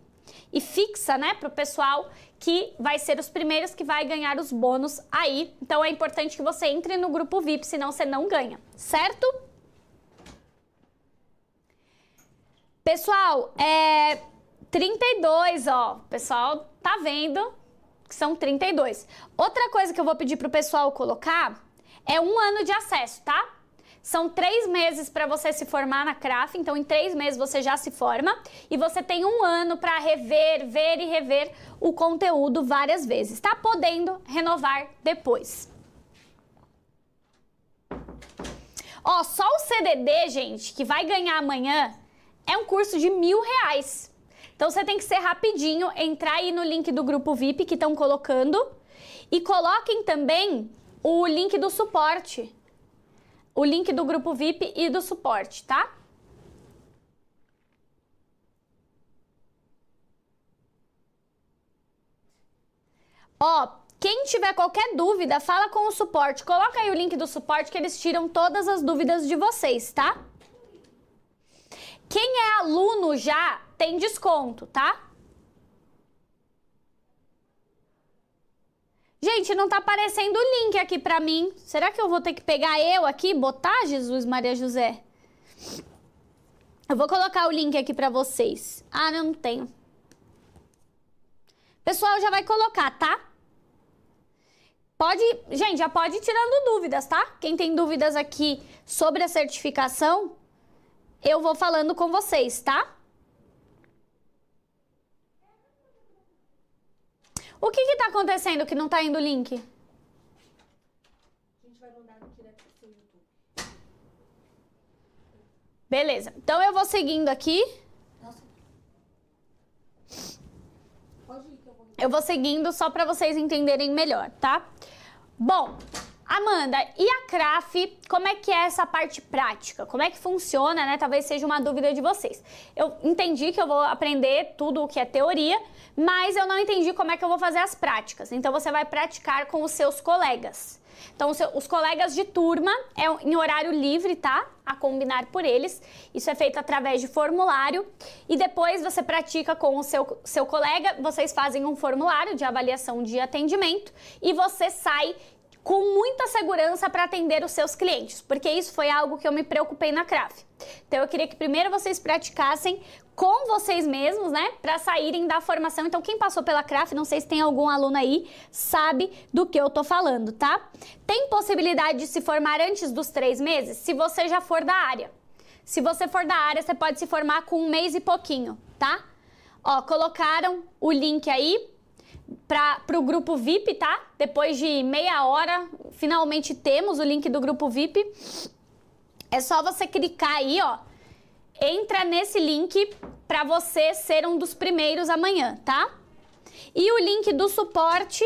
e fixa, né, para o pessoal que vai ser os primeiros que vai ganhar os bônus aí. Então, é importante que você entre no grupo VIP, senão você não ganha, certo? Pessoal, é, 32, ó. Pessoal tá vendo que são 32. Outra coisa que eu vou pedir pro pessoal colocar é um ano de acesso, tá? São três meses para você se formar na CRAF, então em três meses você já se forma e você tem um ano para rever, ver e rever o conteúdo várias vezes, tá? Podendo renovar depois. Ó, só o CDD, gente, que vai ganhar amanhã é um curso de mil reais. Então você tem que ser rapidinho, entrar aí no link do grupo VIP que estão colocando e coloquem também o link do suporte. O link do grupo VIP e do suporte, tá? Ó, quem tiver qualquer dúvida, fala com o suporte. Coloca aí o link do suporte que eles tiram todas as dúvidas de vocês, tá? Quem é aluno já tem desconto, tá? Gente, não tá aparecendo o link aqui pra mim. Será que eu vou ter que pegar eu aqui, botar Jesus Maria José? Eu vou colocar o link aqui pra vocês. Ah, não, não tenho. Pessoal, já vai colocar, tá? Pode, gente, já pode ir tirando dúvidas, tá? Quem tem dúvidas aqui sobre a certificação, eu vou falando com vocês, tá? O que está acontecendo que não está indo o link? A gente vai mandar direto pro YouTube. Beleza. Então eu vou seguindo aqui. Nossa. Pode ir que eu vou. Eu vou seguindo só para vocês entenderem melhor, tá? Bom, Amanda, e a CRAF, como é que é essa parte prática? Como é que funciona, né? Talvez seja uma dúvida de vocês. Eu entendi que eu vou aprender tudo o que é teoria, mas eu não entendi como é que eu vou fazer as práticas. Então você vai praticar com os seus colegas. Então, os colegas de turma é em horário livre, tá? A combinar por eles. Isso é feito através de formulário. E depois você pratica com o seu, seu colega, vocês fazem um formulário de avaliação de atendimento e você sai com muita segurança para atender os seus clientes, porque isso foi algo que eu me preocupei na CRAF. Então eu queria que primeiro vocês praticassem com vocês mesmos, né, para saírem da formação. Então quem passou pela CRAF, não sei se tem algum aluno aí, sabe do que eu tô falando, tá? Tem possibilidade de se formar antes dos três meses, se você já for da área. Se você for da área, você pode se formar com um mês e pouquinho, tá? Ó, colocaram o link aí para o grupo VIP, tá? Depois de meia hora, finalmente temos o link do grupo VIP. É só você clicar aí, ó. Entra nesse link para você ser um dos primeiros amanhã, tá? E o link do suporte,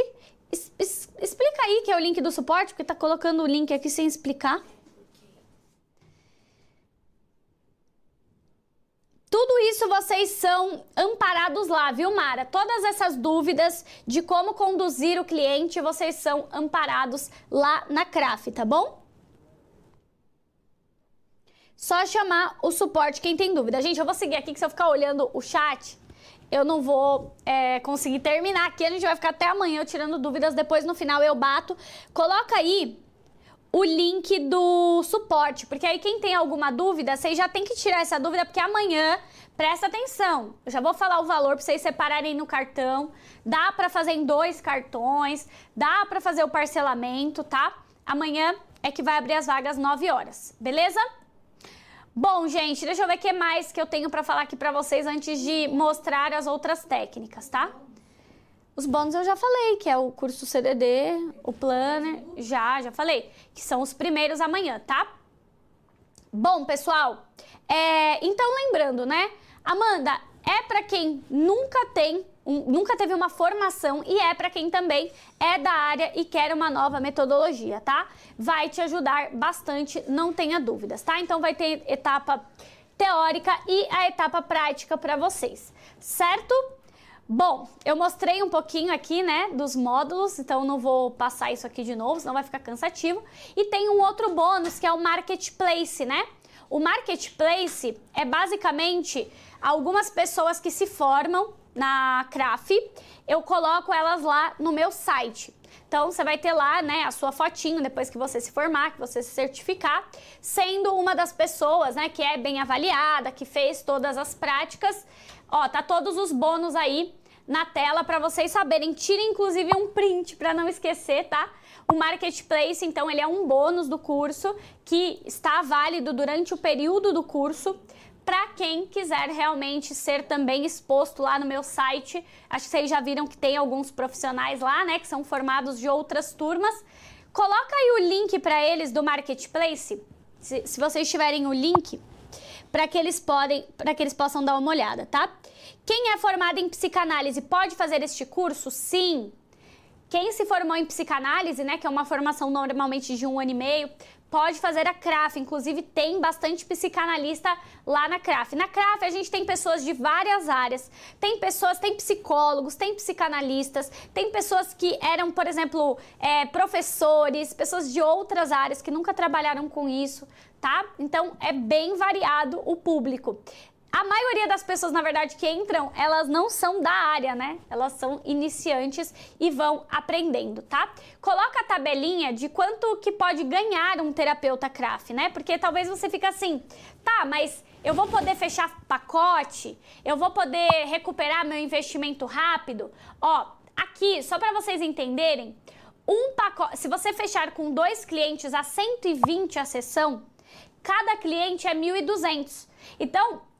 es, es, explica aí que é o link do suporte, porque tá colocando o link aqui sem explicar. Tudo isso vocês são amparados lá, viu, Mara? Todas essas dúvidas de como conduzir o cliente, vocês são amparados lá na CRAF, tá bom? Só chamar o suporte quem tem dúvida. Gente, eu vou seguir aqui que se eu ficar olhando o chat, eu não vou é, conseguir terminar aqui. A gente vai ficar até amanhã tirando dúvidas. Depois, no final, eu bato. Coloca aí o link do suporte, porque aí quem tem alguma dúvida, vocês já tem que tirar essa dúvida, porque amanhã, presta atenção, eu já vou falar o valor para vocês separarem no cartão, dá para fazer em dois cartões, dá para fazer o parcelamento, tá? Amanhã é que vai abrir as vagas 9 horas, beleza? Bom, gente, deixa eu ver o que mais que eu tenho para falar aqui para vocês antes de mostrar as outras técnicas, tá? Os bônus eu já falei, que é o curso CDD, o planner, já, já falei, que são os primeiros amanhã, tá? Bom, pessoal, é, então lembrando, né? Amanda, é para quem nunca tem, um, nunca teve uma formação e é para quem também é da área e quer uma nova metodologia, tá? Vai te ajudar bastante, não tenha dúvidas, tá? Então vai ter etapa teórica e a etapa prática para vocês, certo? Bom, eu mostrei um pouquinho aqui, né, dos módulos, então não vou passar isso aqui de novo, senão vai ficar cansativo. E tem um outro bônus que é o Marketplace, né? O Marketplace é basicamente algumas pessoas que se formam na CRAF, eu coloco elas lá no meu site. Então você vai ter lá, né, a sua fotinho depois que você se formar, que você se certificar, sendo uma das pessoas, né, que é bem avaliada, que fez todas as práticas Ó, tá todos os bônus aí na tela para vocês saberem. Tire inclusive um print para não esquecer, tá? O Marketplace, então, ele é um bônus do curso que está válido durante o período do curso para quem quiser realmente ser também exposto lá no meu site. Acho que vocês já viram que tem alguns profissionais lá, né, que são formados de outras turmas. Coloca aí o link para eles do Marketplace. Se, se vocês tiverem o link, para que eles podem, para que eles possam dar uma olhada, tá? Quem é formado em psicanálise pode fazer este curso? Sim. Quem se formou em psicanálise, né, que é uma formação normalmente de um ano e meio, pode fazer a CRAF. Inclusive, tem bastante psicanalista lá na CRAF. Na CRAF, a gente tem pessoas de várias áreas. Tem pessoas, tem psicólogos, tem psicanalistas, tem pessoas que eram, por exemplo, é, professores, pessoas de outras áreas que nunca trabalharam com isso, tá? Então, é bem variado o público. A maioria das pessoas, na verdade, que entram, elas não são da área, né? Elas são iniciantes e vão aprendendo, tá? Coloca a tabelinha de quanto que pode ganhar um terapeuta CRAF, né? Porque talvez você fique assim, tá, mas eu vou poder fechar pacote? Eu vou poder recuperar meu investimento rápido? Ó, aqui, só para vocês entenderem, um pacote, se você fechar com dois clientes a 120 a sessão, cada cliente é 1.200. Então,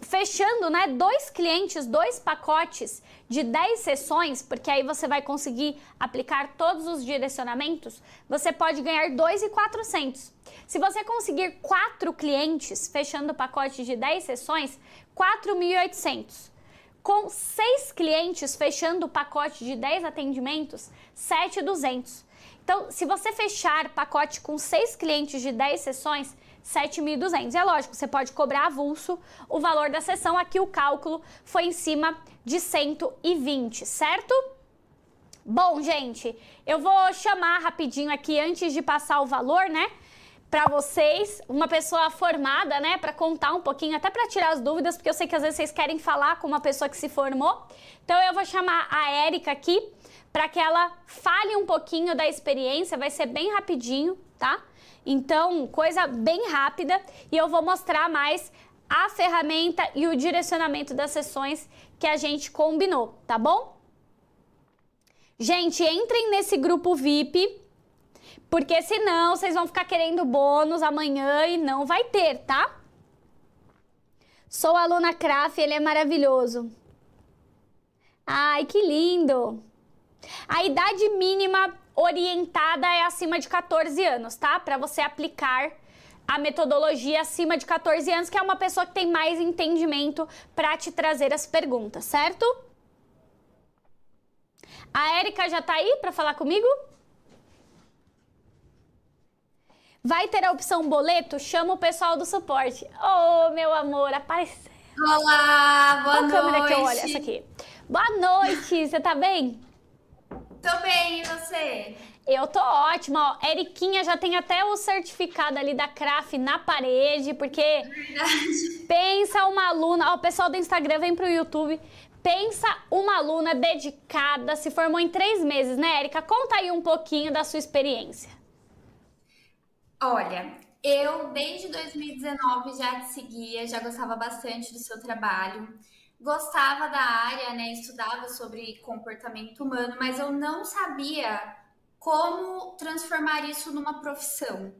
fechando, né, dois clientes, dois pacotes de 10 sessões, porque aí você vai conseguir aplicar todos os direcionamentos, você pode ganhar 2,400. Se você conseguir quatro clientes fechando o pacote de 10 sessões, 4.800. Com seis clientes fechando o pacote de 10 atendimentos, 7.200. Então, se você fechar pacote com seis clientes de 10 sessões, 7.200. É lógico, você pode cobrar avulso o valor da sessão. Aqui o cálculo foi em cima de 120, certo? Bom, gente, eu vou chamar rapidinho aqui antes de passar o valor, né? Para vocês, uma pessoa formada, né, para contar um pouquinho, até para tirar as dúvidas, porque eu sei que às vezes vocês querem falar com uma pessoa que se formou. Então eu vou chamar a Érica aqui para que ela fale um pouquinho da experiência, vai ser bem rapidinho, tá? Então, coisa bem rápida e eu vou mostrar mais a ferramenta e o direcionamento das sessões que a gente combinou, tá bom? Gente, entrem nesse grupo VIP, porque senão vocês vão ficar querendo bônus amanhã e não vai ter, tá? Sou aluna Craft, ele é maravilhoso. Ai, que lindo! A idade mínima orientada é acima de 14 anos, tá? Para você aplicar a metodologia acima de 14 anos, que é uma pessoa que tem mais entendimento para te trazer as perguntas, certo? A Érica já tá aí para falar comigo? Vai ter a opção boleto? Chama o pessoal do suporte. Oh, meu amor, apareceu. Olá, boa Qual noite. câmera que eu olho? Essa aqui. Boa noite, você tá bem? Tô bem, e você? Eu tô ótima, ó. Eriquinha já tem até o certificado ali da CRAF na parede, porque Verdade. pensa uma aluna, ó, o pessoal do Instagram vem pro YouTube, pensa uma aluna dedicada, se formou em três meses, né, Erika? Conta aí um pouquinho da sua experiência. Olha, eu desde 2019 já te seguia, já gostava bastante do seu trabalho gostava da área, né, estudava sobre comportamento humano, mas eu não sabia como transformar isso numa profissão.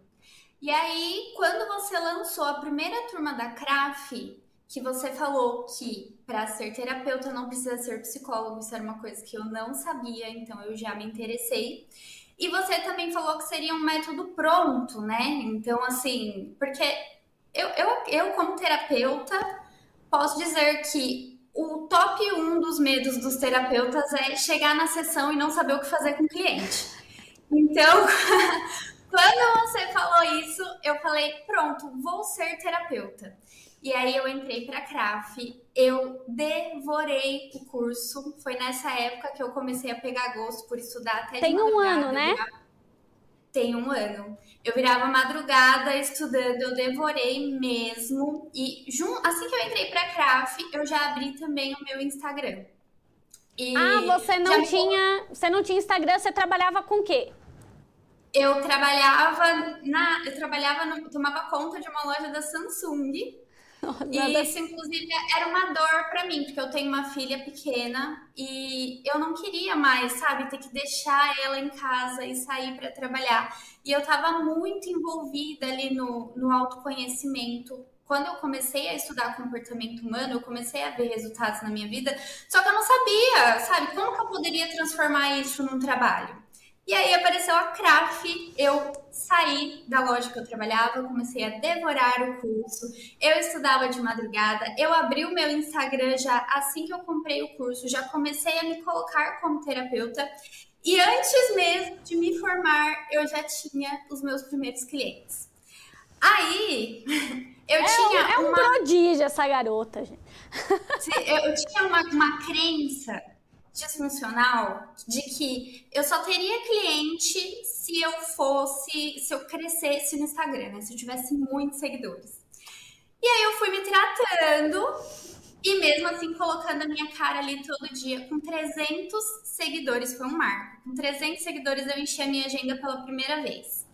E aí, quando você lançou a primeira turma da CRAF, que você falou que para ser terapeuta não precisa ser psicólogo, isso era uma coisa que eu não sabia, então eu já me interessei. E você também falou que seria um método pronto, né? Então, assim, porque eu, eu, eu como terapeuta, posso dizer que o top 1 dos medos dos terapeutas é chegar na sessão e não saber o que fazer com o cliente. Então, quando você falou isso, eu falei: pronto, vou ser terapeuta. E aí eu entrei para a CRAF, eu devorei o curso. Foi nessa época que eu comecei a pegar gosto por estudar até Tem um ano, né? Tem um ano. Eu virava madrugada estudando, eu devorei mesmo. E assim que eu entrei para a CRAF, eu já abri também o meu Instagram. E ah, você não tinha, você não tinha Instagram, você trabalhava com o quê? Eu trabalhava na, eu trabalhava no, tomava conta de uma loja da Samsung e isso, inclusive, era uma dor para mim, porque eu tenho uma filha pequena e eu não queria mais, sabe, ter que deixar ela em casa e sair para trabalhar. E eu estava muito envolvida ali no, no autoconhecimento. Quando eu comecei a estudar comportamento humano, eu comecei a ver resultados na minha vida, só que eu não sabia, sabe, como que eu poderia transformar isso num trabalho. E aí apareceu a CRAF, eu saí da loja que eu trabalhava, comecei a devorar o curso, eu estudava de madrugada, eu abri o meu Instagram já assim que eu comprei o curso, já comecei a me colocar como terapeuta. E antes mesmo de me formar, eu já tinha os meus primeiros clientes. Aí, eu é tinha. Um, é um uma... prodígio essa garota, gente. Eu tinha uma, uma crença disfuncional de que eu só teria cliente se eu fosse, se eu crescesse no Instagram, né? Se eu tivesse muitos seguidores. E aí eu fui me tratando e mesmo assim colocando a minha cara ali todo dia com 300 seguidores, foi um marco. Com 300 seguidores eu enchi a minha agenda pela primeira vez.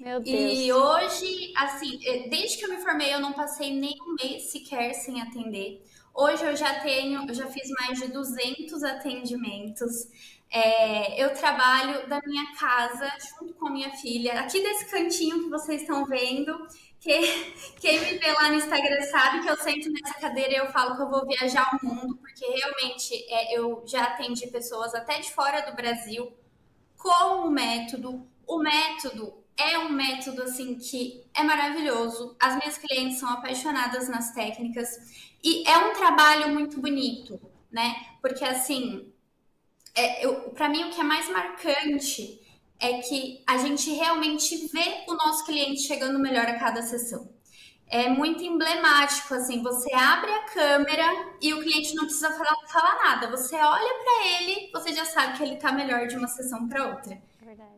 Meu Deus. E hoje, assim, eh, desde que eu me formei, eu não passei nem um mês sequer sem atender. Hoje eu já tenho, eu já fiz mais de 200 atendimentos. É, eu trabalho da minha casa junto com a minha filha, aqui desse cantinho que vocês estão vendo. Que, quem me vê lá no Instagram sabe que eu sento nessa cadeira e eu falo que eu vou viajar o mundo, porque realmente é, eu já atendi pessoas até de fora do Brasil com o método. O método é um método assim que é maravilhoso. As minhas clientes são apaixonadas nas técnicas e é um trabalho muito bonito, né? Porque assim, é, para mim o que é mais marcante é que a gente realmente vê o nosso cliente chegando melhor a cada sessão. É muito emblemático, assim, você abre a câmera e o cliente não precisa falar, falar nada. Você olha para ele, você já sabe que ele tá melhor de uma sessão para outra.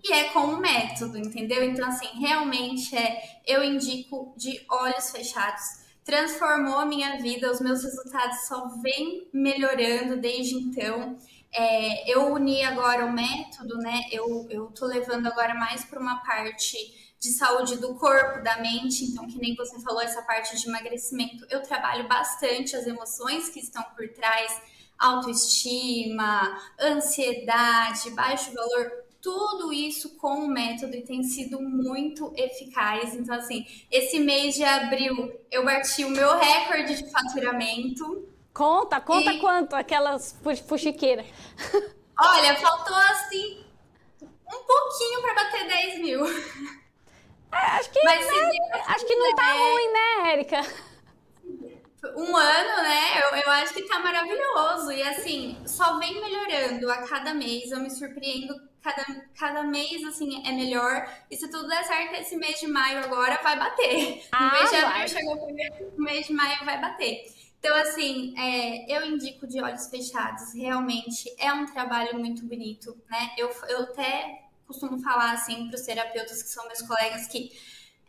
E é com um método, entendeu? Então, assim, realmente é, eu indico de olhos fechados transformou a minha vida, os meus resultados só vêm melhorando desde então. É, eu uni agora o método, né? Eu, eu tô levando agora mais para uma parte de saúde do corpo, da mente, então, que nem você falou, essa parte de emagrecimento, eu trabalho bastante as emoções que estão por trás, autoestima, ansiedade, baixo valor, tudo isso com o método e tem sido muito eficaz. Então, assim, esse mês de abril eu bati o meu recorde de faturamento. Conta, conta e... quanto aquelas fuxiqueiras. Olha, faltou assim um pouquinho para bater 10 mil. É, acho que, Mas, né, acho que não tá ruim, né, Érica? um ano, né? Eu, eu acho que tá maravilhoso. E assim, só vem melhorando a cada mês. Eu me surpreendo cada, cada mês, assim, é melhor. E se tudo der certo, esse mês de maio agora vai bater. Ah, no mês de abril chegou primeiro, no mês de maio vai bater. Então, assim, é, eu indico de olhos fechados. Realmente é um trabalho muito bonito, né? Eu, eu até costumo falar, assim, para os terapeutas que são meus colegas que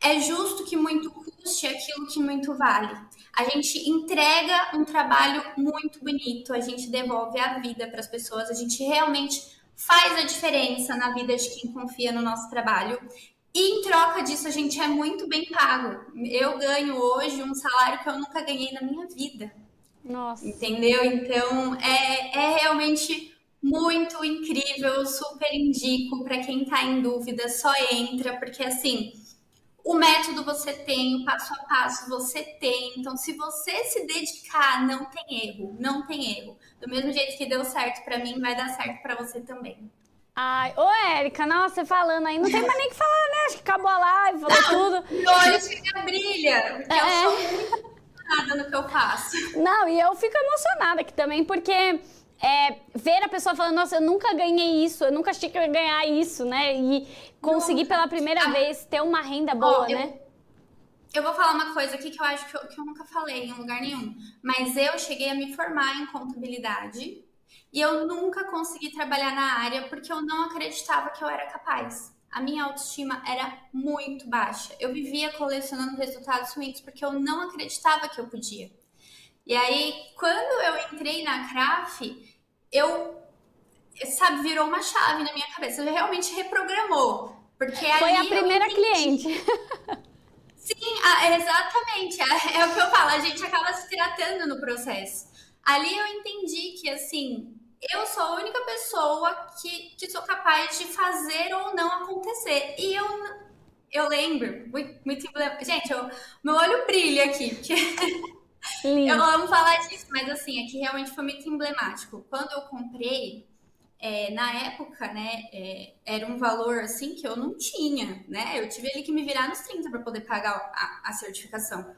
é justo que muito custe aquilo que muito vale. A gente entrega um trabalho muito bonito, a gente devolve a vida para as pessoas, a gente realmente faz a diferença na vida de quem confia no nosso trabalho. E em troca disso, a gente é muito bem pago. Eu ganho hoje um salário que eu nunca ganhei na minha vida. Nossa. Entendeu? Então, é, é realmente muito incrível, super indico para quem está em dúvida, só entra, porque assim, o método você tem, o passo a passo você tem. Então, se você se dedicar, não tem erro, não tem erro. Do mesmo jeito que deu certo para mim, vai dar certo para você também. Ai, ô Érica, nossa, falando aí, não tem mais nem o que falar, né? Acho que acabou a live, falou não, tudo. Olho chega brilha, porque é. eu sou muito emocionada no que eu faço. Não, e eu fico emocionada aqui também, porque é, ver a pessoa falando, nossa, eu nunca ganhei isso, eu nunca achei que eu ia ganhar isso, né? E conseguir pela primeira ah, vez ter uma renda boa, eu, né? Eu vou falar uma coisa aqui que eu acho que eu, que eu nunca falei em lugar nenhum, mas eu cheguei a me formar em contabilidade e eu nunca consegui trabalhar na área porque eu não acreditava que eu era capaz. A minha autoestima era muito baixa. Eu vivia colecionando resultados ruins porque eu não acreditava que eu podia. E aí, quando eu entrei na CRAF, eu, sabe, virou uma chave na minha cabeça. Eu realmente reprogramou. Porque Foi a primeira cliente. Sim, exatamente. É o que eu falo, a gente acaba se tratando no processo. Ali eu entendi que, assim, eu sou a única pessoa que, que sou capaz de fazer ou não acontecer. E eu, eu lembro, muito, muito gente, eu, meu olho brilha aqui, porque eu amo falar disso, mas assim, aqui realmente foi muito emblemático. Quando eu comprei, é, na época, né, é, era um valor assim que eu não tinha, né? Eu tive ali que me virar nos 30 para poder pagar a, a certificação.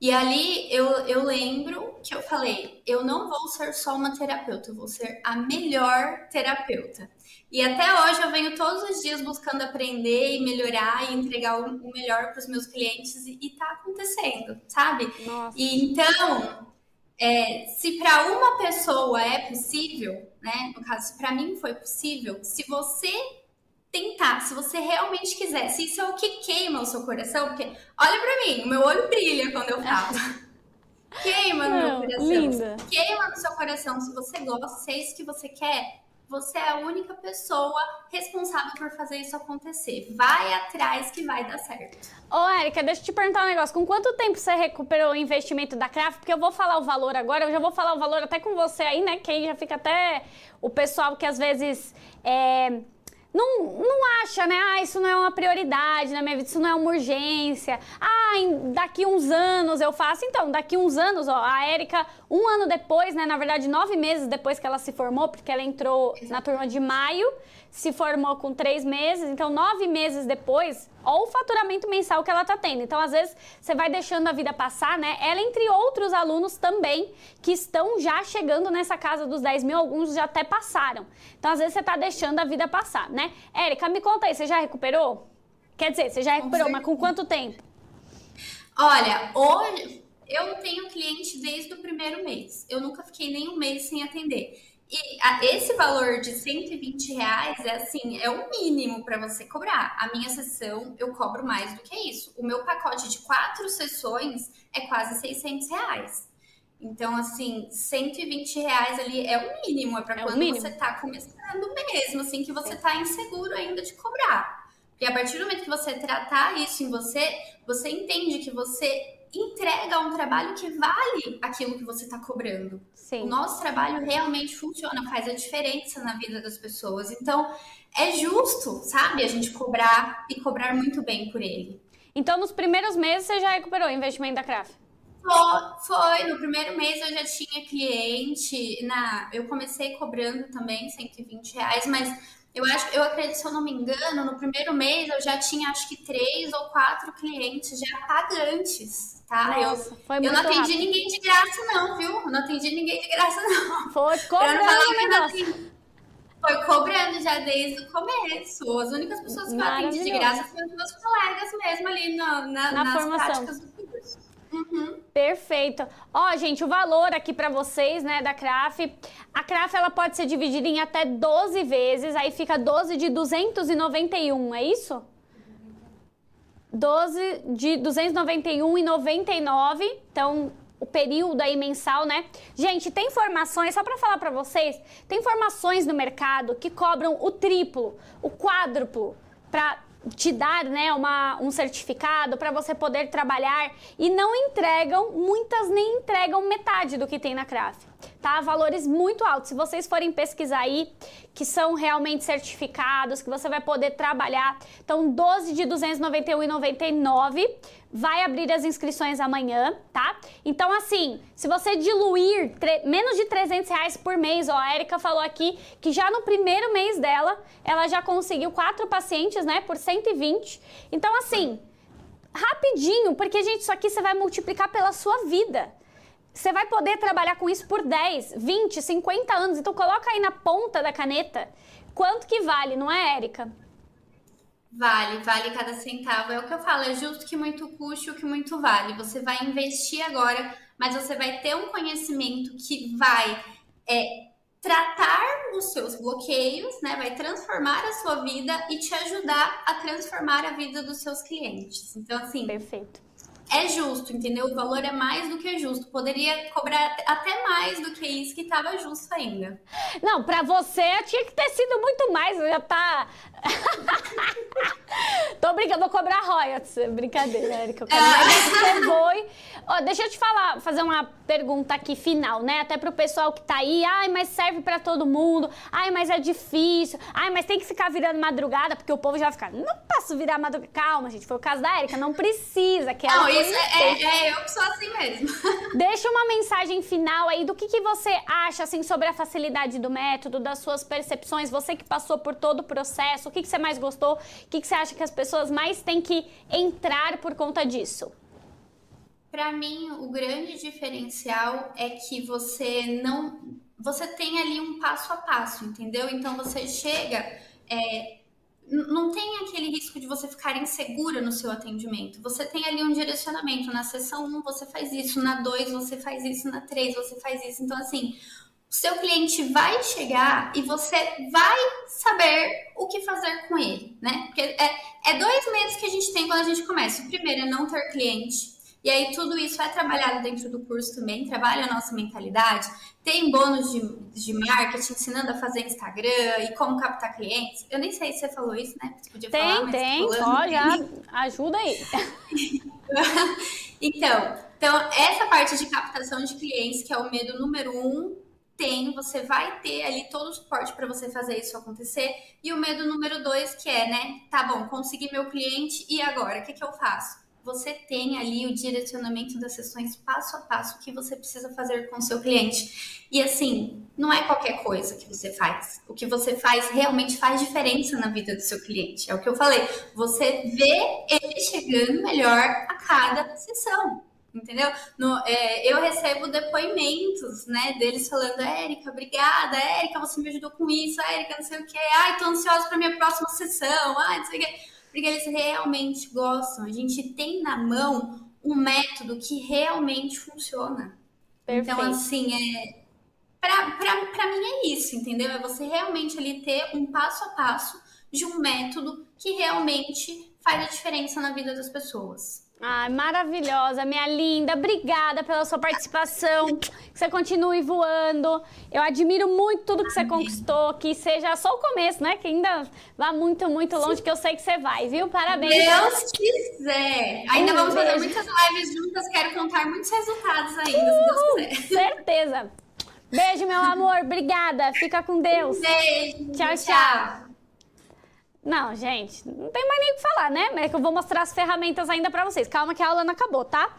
E ali eu, eu lembro que eu falei: eu não vou ser só uma terapeuta, eu vou ser a melhor terapeuta. E até hoje eu venho todos os dias buscando aprender e melhorar e entregar o, melhor para os meus clientes e, está acontecendo, sabe? Nossa. E então, é, se para uma pessoa é possível, né? No caso, para mim foi possível, se você tentar, se você realmente quiser, se isso é o que queima o seu coração, porque olha para mim, o meu olho brilha quando eu falo. queima no meu coração. Linda. Queima no seu coração. Se você gosta, se é isso que você quer, você é a única pessoa responsável por fazer isso acontecer. Vai atrás que vai dar certo. Ô, Érica, deixa eu te perguntar um negócio. Com quanto tempo você recuperou o investimento da Craft? Porque eu vou falar o valor agora, eu já vou falar o valor até com você aí, né? Que aí já fica até o pessoal que às vezes. É não, não acha, né? Ah, isso não é uma prioridade na minha vida, isso não é uma urgência. Ah, daqui uns anos eu faço. Então, daqui uns anos, ó, a Érica, um ano depois, né? Na verdade, nove meses depois que ela se formou, porque ela entrou na turma de maio se formou com três meses, então nove meses depois, olha o faturamento mensal que ela está tendo. Então, às vezes, você vai deixando a vida passar, né? Ela, entre outros alunos também, que estão já chegando nessa casa dos 10 mil, alguns já até passaram. Então, às vezes, você está deixando a vida passar, né? Érica, me conta aí, você já recuperou? Quer dizer, você já recuperou, mas com quanto tempo? Olha, hoje eu tenho cliente desde o primeiro mês. Eu nunca fiquei nem um mês sem atender. E a, esse valor de 120 reais é assim, é o mínimo para você cobrar. A minha sessão eu cobro mais do que isso. O meu pacote de quatro sessões é quase 600 reais. Então, assim, 120 reais ali é o mínimo, é para é quando você tá começando mesmo, assim, que você tá inseguro ainda de cobrar. Porque a partir do momento que você tratar isso em você, você entende que você entrega um trabalho que vale aquilo que você está cobrando. Sim. O nosso trabalho realmente funciona, faz a diferença na vida das pessoas. Então, é justo, sabe, a gente cobrar e cobrar muito bem por ele. Então, nos primeiros meses, você já recuperou o investimento da Craft? Foi, foi, no primeiro mês eu já tinha cliente, na, eu comecei cobrando também 120 reais, mas eu acho, eu acredito, se eu não me engano, no primeiro mês eu já tinha acho que três ou quatro clientes já pagantes, tá? Nossa, eu, foi muito eu não atendi rápido. ninguém de graça, não, viu? Eu não atendi ninguém de graça, não. Foi cobrando Foi cobrando já desde o começo. As únicas pessoas que eu atendi de graça foram os meus colegas mesmo ali no, na, na nas formação. práticas do. Uhum. Perfeito. Ó, gente, o valor aqui para vocês, né, da CRAF. A CRAF ela pode ser dividida em até 12 vezes, aí fica 12 de 291, é isso? 12 de 291,99. Então, o período aí mensal, né? Gente, tem informações, só para falar para vocês, tem informações no mercado que cobram o triplo, o quádruplo para te dar né, uma, um certificado para você poder trabalhar e não entregam, muitas nem entregam metade do que tem na CRAF. Tá? Valores muito altos. Se vocês forem pesquisar aí, que são realmente certificados, que você vai poder trabalhar. Então, 12 de 291,99 vai abrir as inscrições amanhã, tá? Então, assim, se você diluir menos de 300 reais por mês, ó, a Erika falou aqui que já no primeiro mês dela, ela já conseguiu quatro pacientes, né, por 120. Então, assim, rapidinho, porque, gente, isso aqui você vai multiplicar pela sua vida. Você vai poder trabalhar com isso por 10, 20, 50 anos. Então, coloca aí na ponta da caneta quanto que vale, não é, Érica? Vale, vale cada centavo. É o que eu falo, é justo que muito custe o que muito vale. Você vai investir agora, mas você vai ter um conhecimento que vai é, tratar os seus bloqueios, né? Vai transformar a sua vida e te ajudar a transformar a vida dos seus clientes. Então, assim. Perfeito é justo, entendeu? O valor é mais do que justo. Poderia cobrar até mais do que isso que estava justo ainda. Não, para você tinha que ter sido muito mais, já tá. Tô brincando, vou cobrar royalties. Brincadeira, Erika. Eu quero mais que. Ó, deixa eu te falar, fazer uma pergunta aqui final, né? Até pro pessoal que tá aí. Ai, mas serve para todo mundo. Ai, mas é difícil. Ai, mas tem que ficar virando madrugada, porque o povo já vai ficar. Não posso virar madrugada. Calma, gente. Foi o caso da Erika. Não precisa. Que ela não, isso é, é, é, eu que sou assim mesmo. Deixa uma mensagem final aí do que, que você acha, assim, sobre a facilidade do método, das suas percepções. Você que passou por todo o processo, o que, que você mais gostou? O que, que você acha que as pessoas mais têm que entrar por conta disso? Para mim, o grande diferencial é que você não. Você tem ali um passo a passo, entendeu? Então você chega. É, não tem aquele risco de você ficar insegura no seu atendimento. Você tem ali um direcionamento. Na sessão 1 você faz isso, na 2 você faz isso, na 3 você faz isso. Então, assim, o seu cliente vai chegar e você vai saber o que fazer com ele, né? Porque é, é dois meses que a gente tem quando a gente começa. O primeiro é não ter cliente. E aí tudo isso é trabalhado dentro do curso também, trabalha a nossa mentalidade, tem bônus de, de marketing ensinando a fazer Instagram e como captar clientes. Eu nem sei se você falou isso, né? Você podia tem, falar, mas tem, pode, ajuda aí. então, então, essa parte de captação de clientes, que é o medo número um, tem, você vai ter ali todo o suporte para você fazer isso acontecer. E o medo número dois, que é, né? Tá bom, consegui meu cliente e agora? O que, que eu faço? Você tem ali o direcionamento das sessões passo a passo que você precisa fazer com o seu cliente. E assim, não é qualquer coisa que você faz. O que você faz realmente faz diferença na vida do seu cliente. É o que eu falei. Você vê ele chegando melhor a cada sessão. Entendeu? No, é, eu recebo depoimentos, né, deles falando, Érica, obrigada, Érica, você me ajudou com isso, Érica, não sei o que, ai, tô ansiosa para minha próxima sessão, ai, não sei o que porque eles realmente gostam. A gente tem na mão um método que realmente funciona. Perfeito. Então, assim, é. Pra, pra, pra mim é isso, entendeu? É você realmente ali ter um passo a passo de um método que realmente faz a diferença na vida das pessoas. Ai, maravilhosa, minha linda. Obrigada pela sua participação. Que você continue voando. Eu admiro muito tudo que você conquistou. Que seja só o começo, né? Que ainda vá muito, muito longe, que eu sei que você vai, viu? Parabéns. Deus quiser. Ainda um vamos beijo. fazer muitas lives juntas. Quero contar muitos resultados ainda, uh, se Deus quiser. Certeza. Beijo, meu amor. Obrigada. Fica com Deus. Beijo. Tchau, tchau. tchau. Não, gente, não tem mais nem o que falar, né? É que eu vou mostrar as ferramentas ainda para vocês. Calma que a aula não acabou, tá?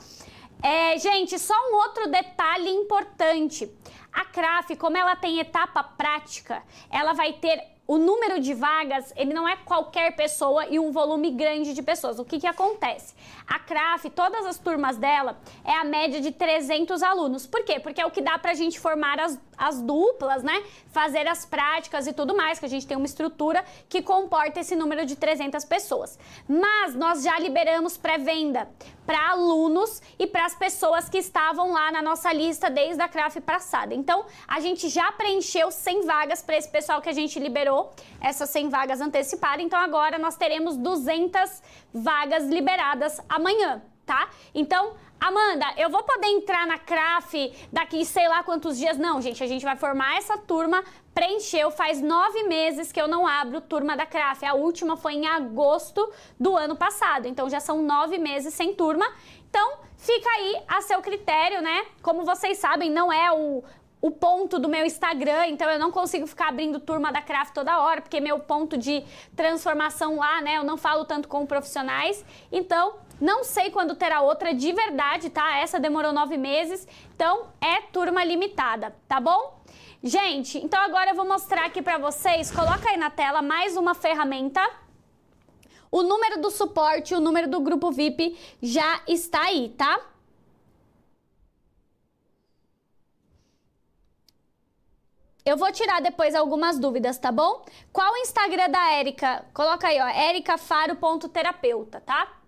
É, gente, só um outro detalhe importante. A CRAF, como ela tem etapa prática, ela vai ter o número de vagas, ele não é qualquer pessoa e um volume grande de pessoas. O que, que acontece? A CRAF, todas as turmas dela, é a média de 300 alunos. Por quê? Porque é o que dá pra gente formar as, as duplas, né? Fazer as práticas e tudo mais, que a gente tem uma estrutura que comporta esse número de 300 pessoas. Mas nós já liberamos pré-venda para alunos e para as pessoas que estavam lá na nossa lista desde a CRAF passada. Então, a gente já preencheu 100 vagas para esse pessoal que a gente liberou, essas 100 vagas antecipadas. Então, agora nós teremos 200 vagas liberadas amanhã, tá? Então, Amanda, eu vou poder entrar na CRAF daqui sei lá quantos dias? Não, gente, a gente vai formar essa turma. Preencheu, faz nove meses que eu não abro turma da CRAF. A última foi em agosto do ano passado. Então já são nove meses sem turma. Então fica aí a seu critério, né? Como vocês sabem, não é o o ponto do meu Instagram, então eu não consigo ficar abrindo turma da Craft toda hora, porque meu ponto de transformação lá, né, eu não falo tanto com profissionais. Então, não sei quando terá outra de verdade, tá? Essa demorou nove meses, então é turma limitada, tá bom? Gente, então agora eu vou mostrar aqui para vocês, coloca aí na tela mais uma ferramenta. O número do suporte, o número do grupo VIP já está aí, tá? Eu vou tirar depois algumas dúvidas, tá bom? Qual o Instagram da Érica? Coloca aí, ó, ericafaro.terapeuta, tá?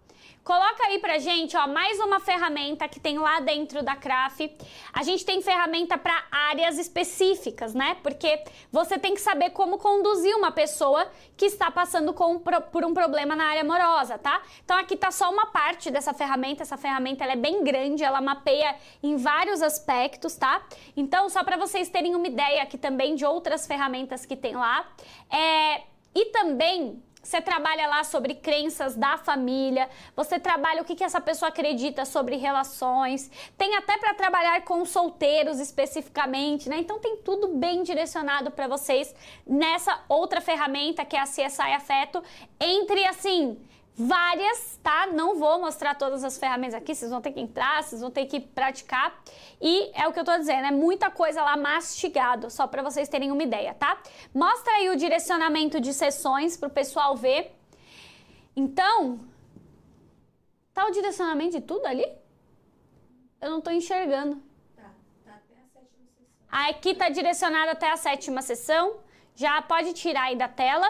Coloca aí pra gente, ó, mais uma ferramenta que tem lá dentro da CRAF. A gente tem ferramenta para áreas específicas, né? Porque você tem que saber como conduzir uma pessoa que está passando com, por um problema na área amorosa, tá? Então aqui tá só uma parte dessa ferramenta. Essa ferramenta ela é bem grande, ela mapeia em vários aspectos, tá? Então, só para vocês terem uma ideia aqui também de outras ferramentas que tem lá. É, e também você trabalha lá sobre crenças da família, você trabalha o que, que essa pessoa acredita sobre relações, tem até para trabalhar com solteiros especificamente, né? Então tem tudo bem direcionado para vocês nessa outra ferramenta que é a CSI Afeto, entre assim várias, tá? Não vou mostrar todas as ferramentas aqui, vocês vão ter que entrar, vocês vão ter que praticar. E é o que eu tô dizendo, é muita coisa lá mastigado, só para vocês terem uma ideia, tá? Mostra aí o direcionamento de sessões pro pessoal ver. Então, tá o direcionamento de tudo ali? Eu não tô enxergando. Tá, tá até a sétima sessão. Aqui tá direcionado até a sétima sessão. Já pode tirar aí da tela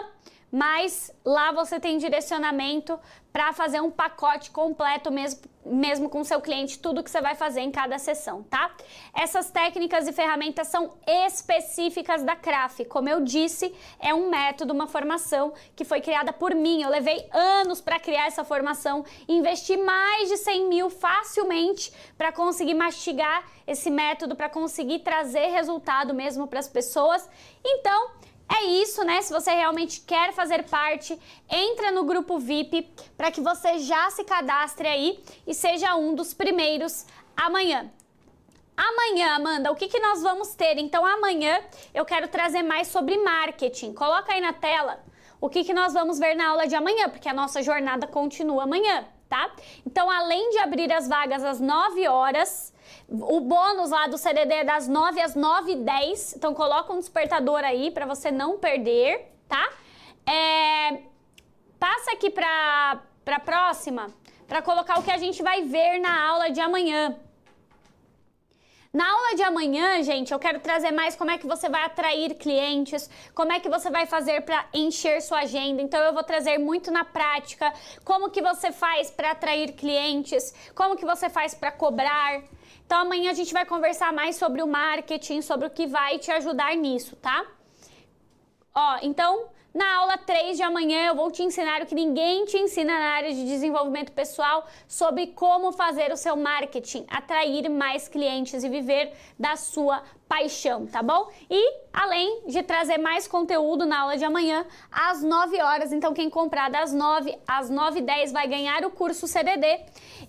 mas lá você tem direcionamento para fazer um pacote completo mesmo, mesmo com seu cliente, tudo que você vai fazer em cada sessão, tá? Essas técnicas e ferramentas são específicas da CRAF. Como eu disse, é um método, uma formação que foi criada por mim. Eu levei anos para criar essa formação, investi mais de 100 mil facilmente para conseguir mastigar esse método, para conseguir trazer resultado mesmo para as pessoas. Então, é isso, né? Se você realmente quer fazer parte, entra no grupo VIP para que você já se cadastre aí e seja um dos primeiros amanhã. Amanhã, Amanda, o que, que nós vamos ter? Então, amanhã eu quero trazer mais sobre marketing. Coloca aí na tela o que, que nós vamos ver na aula de amanhã, porque a nossa jornada continua amanhã, tá? Então, além de abrir as vagas às 9 horas, o bônus lá do CDD é das 9 às 9 e 10. Então coloca um despertador aí para você não perder, tá? É... Passa aqui para a próxima para colocar o que a gente vai ver na aula de amanhã. Na aula de amanhã, gente, eu quero trazer mais como é que você vai atrair clientes, como é que você vai fazer para encher sua agenda. Então eu vou trazer muito na prática como que você faz para atrair clientes, como que você faz para cobrar. Então amanhã a gente vai conversar mais sobre o marketing, sobre o que vai te ajudar nisso, tá? Ó, então na aula 3 de amanhã eu vou te ensinar o que ninguém te ensina na área de desenvolvimento pessoal sobre como fazer o seu marketing, atrair mais clientes e viver da sua paixão, tá bom? E além de trazer mais conteúdo na aula de amanhã, às 9 horas, então quem comprar das 9 às 9 e 10 vai ganhar o curso CDD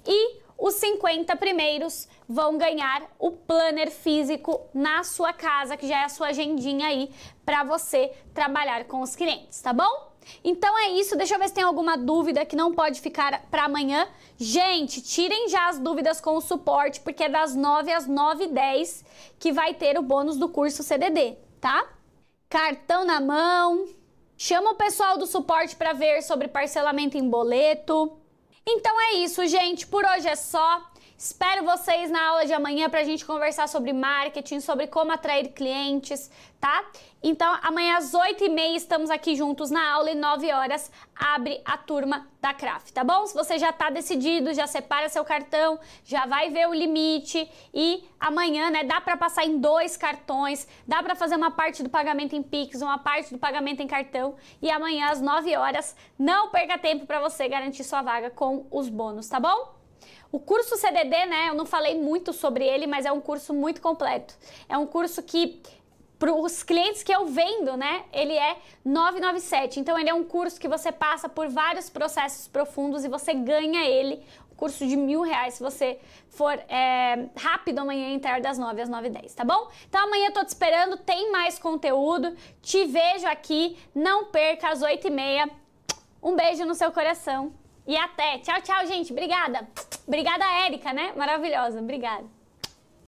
e os 50 primeiros vão ganhar o planner físico na sua casa, que já é a sua agendinha aí para você trabalhar com os clientes, tá bom? Então é isso, deixa eu ver se tem alguma dúvida que não pode ficar para amanhã. Gente, tirem já as dúvidas com o suporte, porque é das 9 às 9 e 10 que vai ter o bônus do curso CDD, tá? Cartão na mão. Chama o pessoal do suporte para ver sobre parcelamento em boleto. Então é isso, gente. Por hoje é só. Espero vocês na aula de amanhã para a gente conversar sobre marketing, sobre como atrair clientes, tá? Então, amanhã às 8h30 estamos aqui juntos na aula e 9 horas abre a turma da Craft, tá bom? Se você já está decidido, já separa seu cartão, já vai ver o limite e amanhã, né, dá para passar em dois cartões, dá para fazer uma parte do pagamento em Pix, uma parte do pagamento em cartão e amanhã às 9 horas não perca tempo para você garantir sua vaga com os bônus, tá bom? O curso CDD, né, eu não falei muito sobre ele, mas é um curso muito completo. É um curso que para os clientes que eu vendo, né? Ele é 997. Então ele é um curso que você passa por vários processos profundos e você ganha ele curso de mil reais se você for é, rápido amanhã entre das 9 às 9 e 10, tá bom? Então amanhã eu tô te esperando, tem mais conteúdo, te vejo aqui, não perca às 8 e meia. Um beijo no seu coração e até. Tchau, tchau, gente. Obrigada. Obrigada, Érica, né? Maravilhosa. Obrigada.